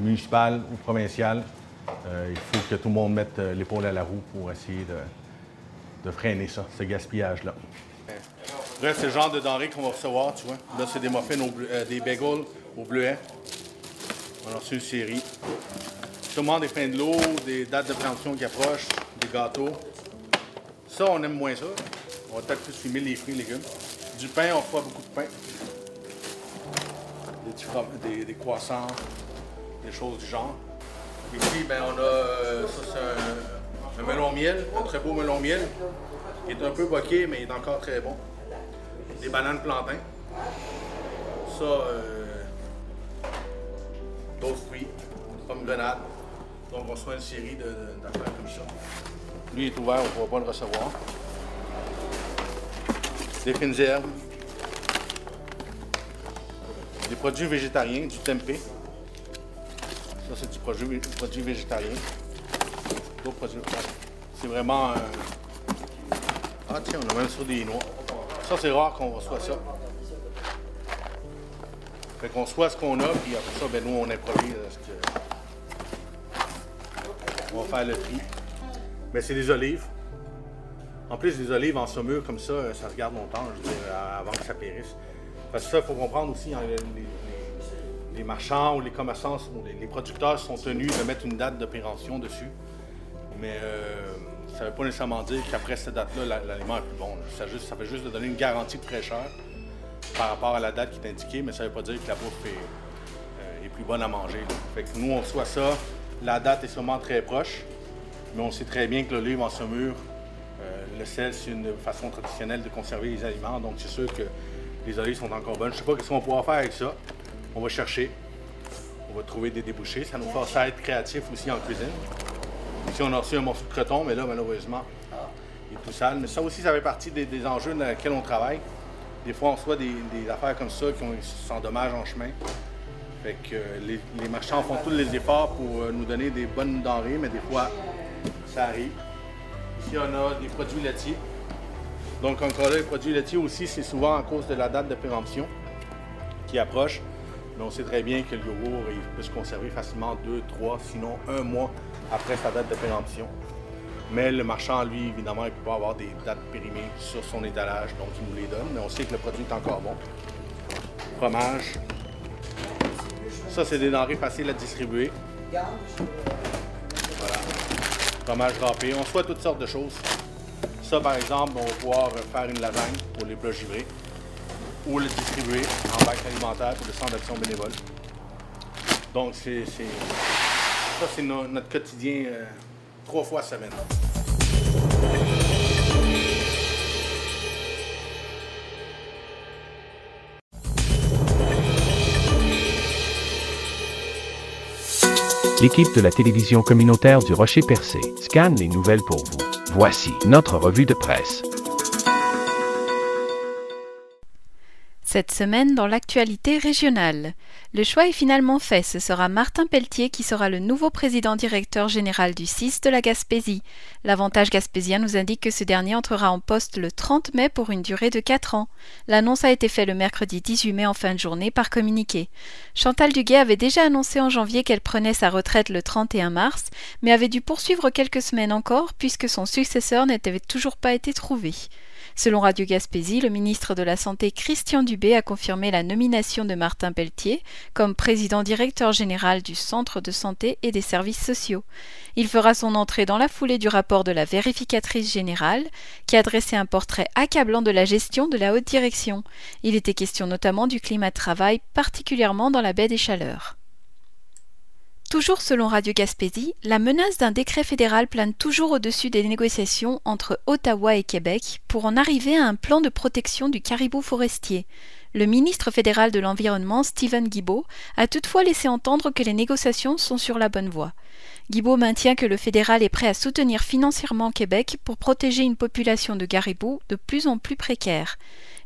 municipal ou provincial. Euh, il faut que tout le monde mette euh, l'épaule à la roue pour essayer de, freiner ça, ce gaspillage-là. Là, c'est le genre de denrées qu'on va recevoir, tu vois. Là, c'est des muffins, au bleu- euh, des bagels au bleuet. On a reçu une série. Sûrement des fins de l'eau, des dates de préemption qui approchent, des gâteaux. Ça, on aime moins ça. On va peut-être plus filmer les fruits et légumes. Du pain, on reçoit beaucoup de pain. Des, des croissants, des choses du genre. Ici, ben, on a, euh, ça, c'est un, melon miel, un très beau melon miel. Il est un peu boqué, mais il est encore très bon. Des bananes plantains. Ça, euh, d'autres fruits, pommes grenades. Donc, on reçoit une série d'affaires comme ça. Lui est ouvert, on ne pourra pas le recevoir. Des fines herbes. Des produits végétariens, du tempeh. Ça, c'est du produit, produit produits. C'est vraiment. Ah, tiens, on a même sur des noix. Ça, c'est rare qu'on reçoit ça. Fait qu'on reçoit ce qu'on a, puis après ça, ben, nous, on improvise euh, que. On va faire le tri. Mais c'est des olives. En plus, des olives en saumure comme ça, euh, ça regarde longtemps, je veux dire, avant que ça périsse. Parce que ça, il faut comprendre aussi, les, les- marchands ou les commerçants, les, producteurs sont tenus de mettre une date de péremption dessus. Mais euh, ça ne veut pas nécessairement dire qu'après cette date-là, la- l'aliment est plus bon. Ça, juste- fait juste de donner une garantie de fraîcheur par rapport à la date qui est indiquée, mais ça ne veut pas dire que la bouffe est, euh, plus bonne à manger. que nous, on reçoit ça. La date est sûrement très proche, mais on sait très bien que l'olive en saumure, euh, le sel, c'est une façon traditionnelle de conserver les aliments. Donc, c'est sûr que les olives sont encore bonnes. Je ne sais pas ce qu'on pourra faire avec ça. On va chercher. On va trouver des débouchés. Ça nous force à être créatifs aussi en cuisine. Ici, on a reçu un morceau de croton, mais là, malheureusement, il est tout sale. Mais ça aussi, ça fait partie des, enjeux dans lesquels on travaille. Des fois, on reçoit des, des affaires comme ça qui s'endommagent en chemin. Fait que euh, les, les marchands font tous les efforts pour euh, nous donner des bonnes denrées, mais des fois, ça arrive. Ici, on a des produits laitiers. Donc, encore là, les produits laitiers aussi, c'est souvent à cause de la date de péremption qui approche. Mais on sait très bien que le yogourt, il peut se conserver facilement deux, trois, sinon un mois après sa date de péremption. Mais le marchand, lui, évidemment, il ne peut pas avoir des dates périmées sur son étalage, donc il nous les donne. Mais on sait que le produit est encore bon. Fromage. Ça, c'est des denrées faciles à distribuer. Voilà. Fromage râpé. On soit toutes sortes de choses. Ça, par exemple, on va pouvoir faire une lasagne pour les plats givrés ou le distribuer en bac alimentaire pour le centre d'action bénévole. Donc, c'est, ça, c'est no- notre quotidien euh, trois fois semaine. L'équipe de la télévision communautaire du Rocher Percé scanne les nouvelles pour vous. Voici notre revue de presse. Cette semaine dans l'actualité régionale. Le choix est finalement fait, ce sera Martin Pelletier qui sera le nouveau président directeur général du CIS de la Gaspésie. L'avantage gaspésien nous indique que ce dernier entrera en poste le 30 mai pour une durée de 4 ans. L'annonce a été faite le mercredi 18 mai en fin de journée par communiqué. Chantal Duguay avait déjà annoncé en janvier qu'elle prenait sa retraite le 31 mars, mais avait dû poursuivre quelques semaines encore puisque son successeur n'avait toujours pas été trouvé. Selon Radio Gaspésie, le ministre de la Santé Christian Dubé a confirmé la nomination de Martin Pelletier comme président directeur général du Centre de santé et des services sociaux. Il fera son entrée dans la foulée du rapport de la vérificatrice générale qui a dressé un portrait accablant de la gestion de la haute direction. Il était question notamment du climat de travail, particulièrement dans la baie des Chaleurs. Toujours selon Radio Gaspésie, la menace d'un décret fédéral plane toujours au-dessus des négociations entre Ottawa et Québec pour en arriver à un plan de protection du caribou forestier. Le ministre fédéral de l'Environnement, Stephen Guibault, a toutefois laissé entendre que les négociations sont sur la bonne voie. Guibault maintient que le fédéral est prêt à soutenir financièrement Québec pour protéger une population de caribous de plus en plus précaire.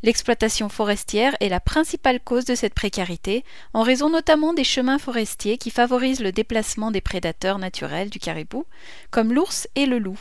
L'exploitation forestière est la principale cause de cette précarité, en raison notamment des chemins forestiers qui favorisent le déplacement des prédateurs naturels du caribou, comme l'ours et le loup.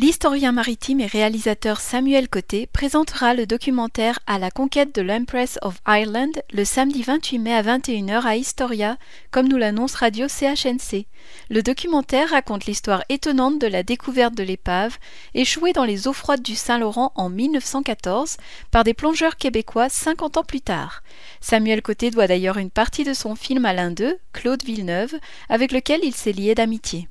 L'historien maritime et réalisateur Samuel Côté présentera le documentaire À la conquête de l'Empress of Ireland le samedi 28 mai à 21h à Historia, comme nous l'annonce Radio CHNC. Le documentaire raconte l'histoire étonnante de la découverte de l'épave, échouée dans les eaux froides du Saint-Laurent en 1914 par des plongeurs québécois 50 ans plus tard. Samuel Côté doit d'ailleurs une partie de son film à l'un d'eux, Claude Villeneuve, avec lequel il s'est lié d'amitié.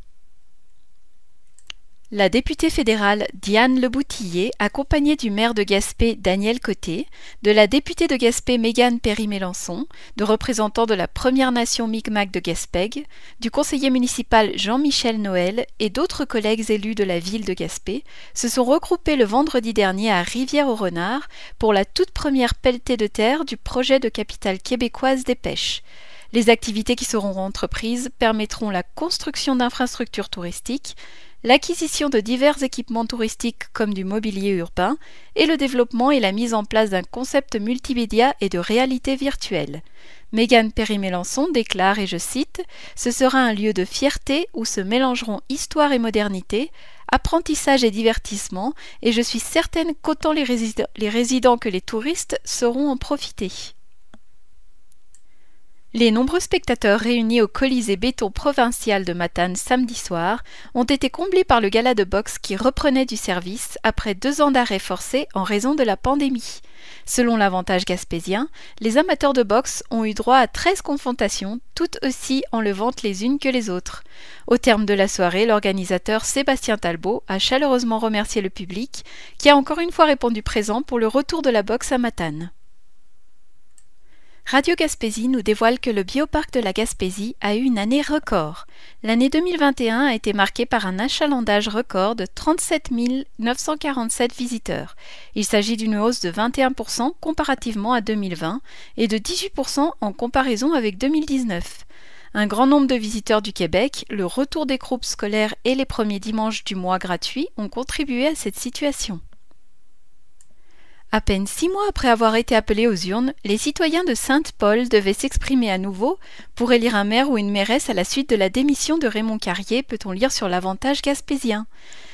La députée fédérale Diane Leboutillier, accompagnée du maire de Gaspé Daniel Côté, de la députée de Gaspé Mégane Perry-Mélençon, de représentants de la Première Nation Micmac de Gaspègue, du conseiller municipal Jean-Michel Noël et d'autres collègues élus de la ville de Gaspé, se sont regroupés le vendredi dernier à Rivière-au-Renard pour la toute première pelletée de terre du projet de capitale québécoise des pêches. Les activités qui seront entreprises permettront la construction d'infrastructures touristiques, l'acquisition de divers équipements touristiques comme du mobilier urbain et le développement et la mise en place d'un concept multimédia et de réalité virtuelle. Mégane Perry-Mélençon déclare, et je cite, Ce sera un lieu de fierté où se mélangeront histoire et modernité, apprentissage et divertissement, et je suis certaine qu'autant les, les résidents que les touristes sauront en profiter. Les nombreux spectateurs réunis au Colisée béton provincial de Matane samedi soir ont été comblés par le gala de boxe qui reprenait du service après deux ans d'arrêt forcé en raison de la pandémie. Selon l'avantage gaspésien, les amateurs de boxe ont eu droit à 13 confrontations, toutes aussi enlevantes les unes que les autres. Au terme de la soirée, l'organisateur Sébastien Talbot a chaleureusement remercié le public, qui a encore une fois répondu présent pour le retour de la boxe à Matane. Radio Gaspésie nous dévoile que le bioparc de la Gaspésie a eu une année record. L'année 2021 a été marquée par un achalandage record de 37 947 visiteurs. Il s'agit d'une hausse de 21% comparativement à 2020 et de 18% en comparaison avec 2019. Un grand nombre de visiteurs du Québec, le retour des groupes scolaires et les premiers dimanches du mois gratuits ont contribué à cette situation. À peine six mois après avoir été appelés aux urnes, les citoyens de Sainte-Paul devaient s'exprimer à nouveau pour élire un maire ou une mairesse à la suite de la démission de Raymond Carrier, peut-on lire sur l'avantage gaspésien.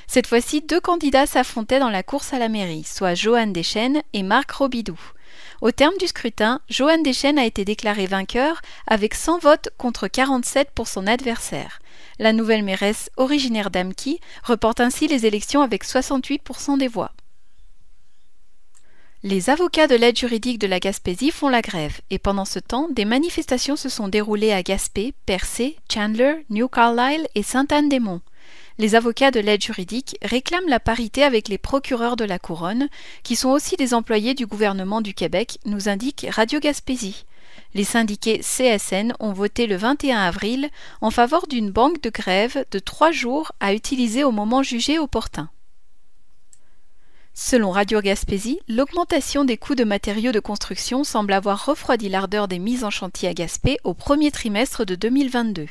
Cette fois-ci, deux candidats s'affrontaient dans la course à la mairie, soit Joanne Deschênes et Marc Robidoux. Au terme du scrutin, Joanne Deschênes a été déclarée vainqueur avec 100 votes contre 47 pour son adversaire. La nouvelle mairesse, originaire d'Amqui, reporte ainsi les élections avec 68% des voix. Les avocats de l'aide juridique de la Gaspésie font la grève et pendant ce temps, des manifestations se sont déroulées à Gaspé, Percé, Chandler, New Carlisle et Sainte-Anne-des-Monts. Les avocats de l'aide juridique réclament la parité avec les procureurs de la couronne, qui sont aussi des employés du gouvernement du Québec, nous indique Radio Gaspésie. Les syndiqués CSN ont voté le 21 avril en faveur d'une banque de grève de trois jours à utiliser au moment jugé opportun. Selon Radio Gaspésie, l'augmentation des coûts de matériaux de construction semble avoir refroidi l'ardeur des mises en chantier à Gaspé au premier trimestre de 2022.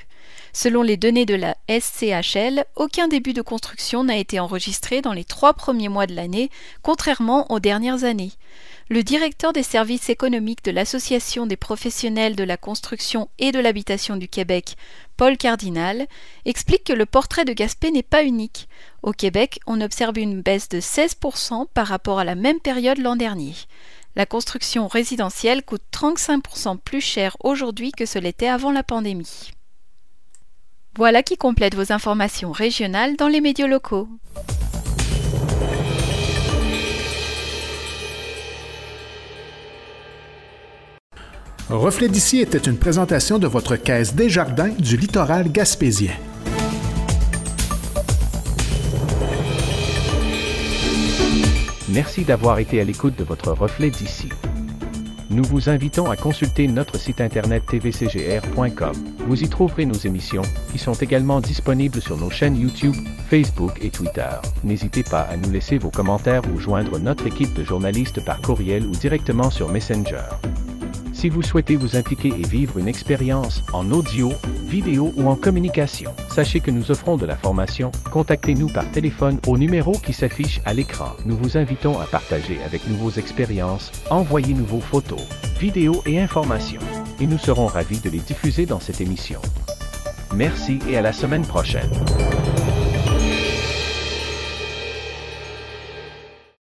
Selon les données de la SCHL, aucun début de construction n'a été enregistré dans les trois premiers mois de l'année, contrairement aux dernières années. Le directeur des services économiques de l'Association des professionnels de la construction et de l'habitation du Québec, Paul Cardinal, explique que le portrait de Gaspé n'est pas unique. Au Québec, on observe une baisse de 16% par rapport à la même période l'an dernier. La construction résidentielle coûte 35% plus cher aujourd'hui que ce l'était avant la pandémie. Voilà qui complète vos informations régionales dans les médias locaux. Reflet d'ici était une présentation de votre caisse des jardins du littoral gaspésien. Merci d'avoir été à l'écoute de votre reflet d'ici. Nous vous invitons à consulter notre site internet tvcgr.com. Vous y trouverez nos émissions, qui sont également disponibles sur nos chaînes YouTube, Facebook et Twitter. N'hésitez pas à nous laisser vos commentaires ou joindre notre équipe de journalistes par courriel ou directement sur Messenger. Si vous souhaitez vous impliquer et vivre une expérience en audio, vidéo ou en communication, sachez que nous offrons de la formation. Contactez-nous par téléphone au numéro qui s'affiche à l'écran. Nous vous invitons à partager avec nous vos expériences, envoyez-nous vos photos, vidéos et informations, et nous serons ravis de les diffuser dans cette émission. Merci et à la semaine prochaine.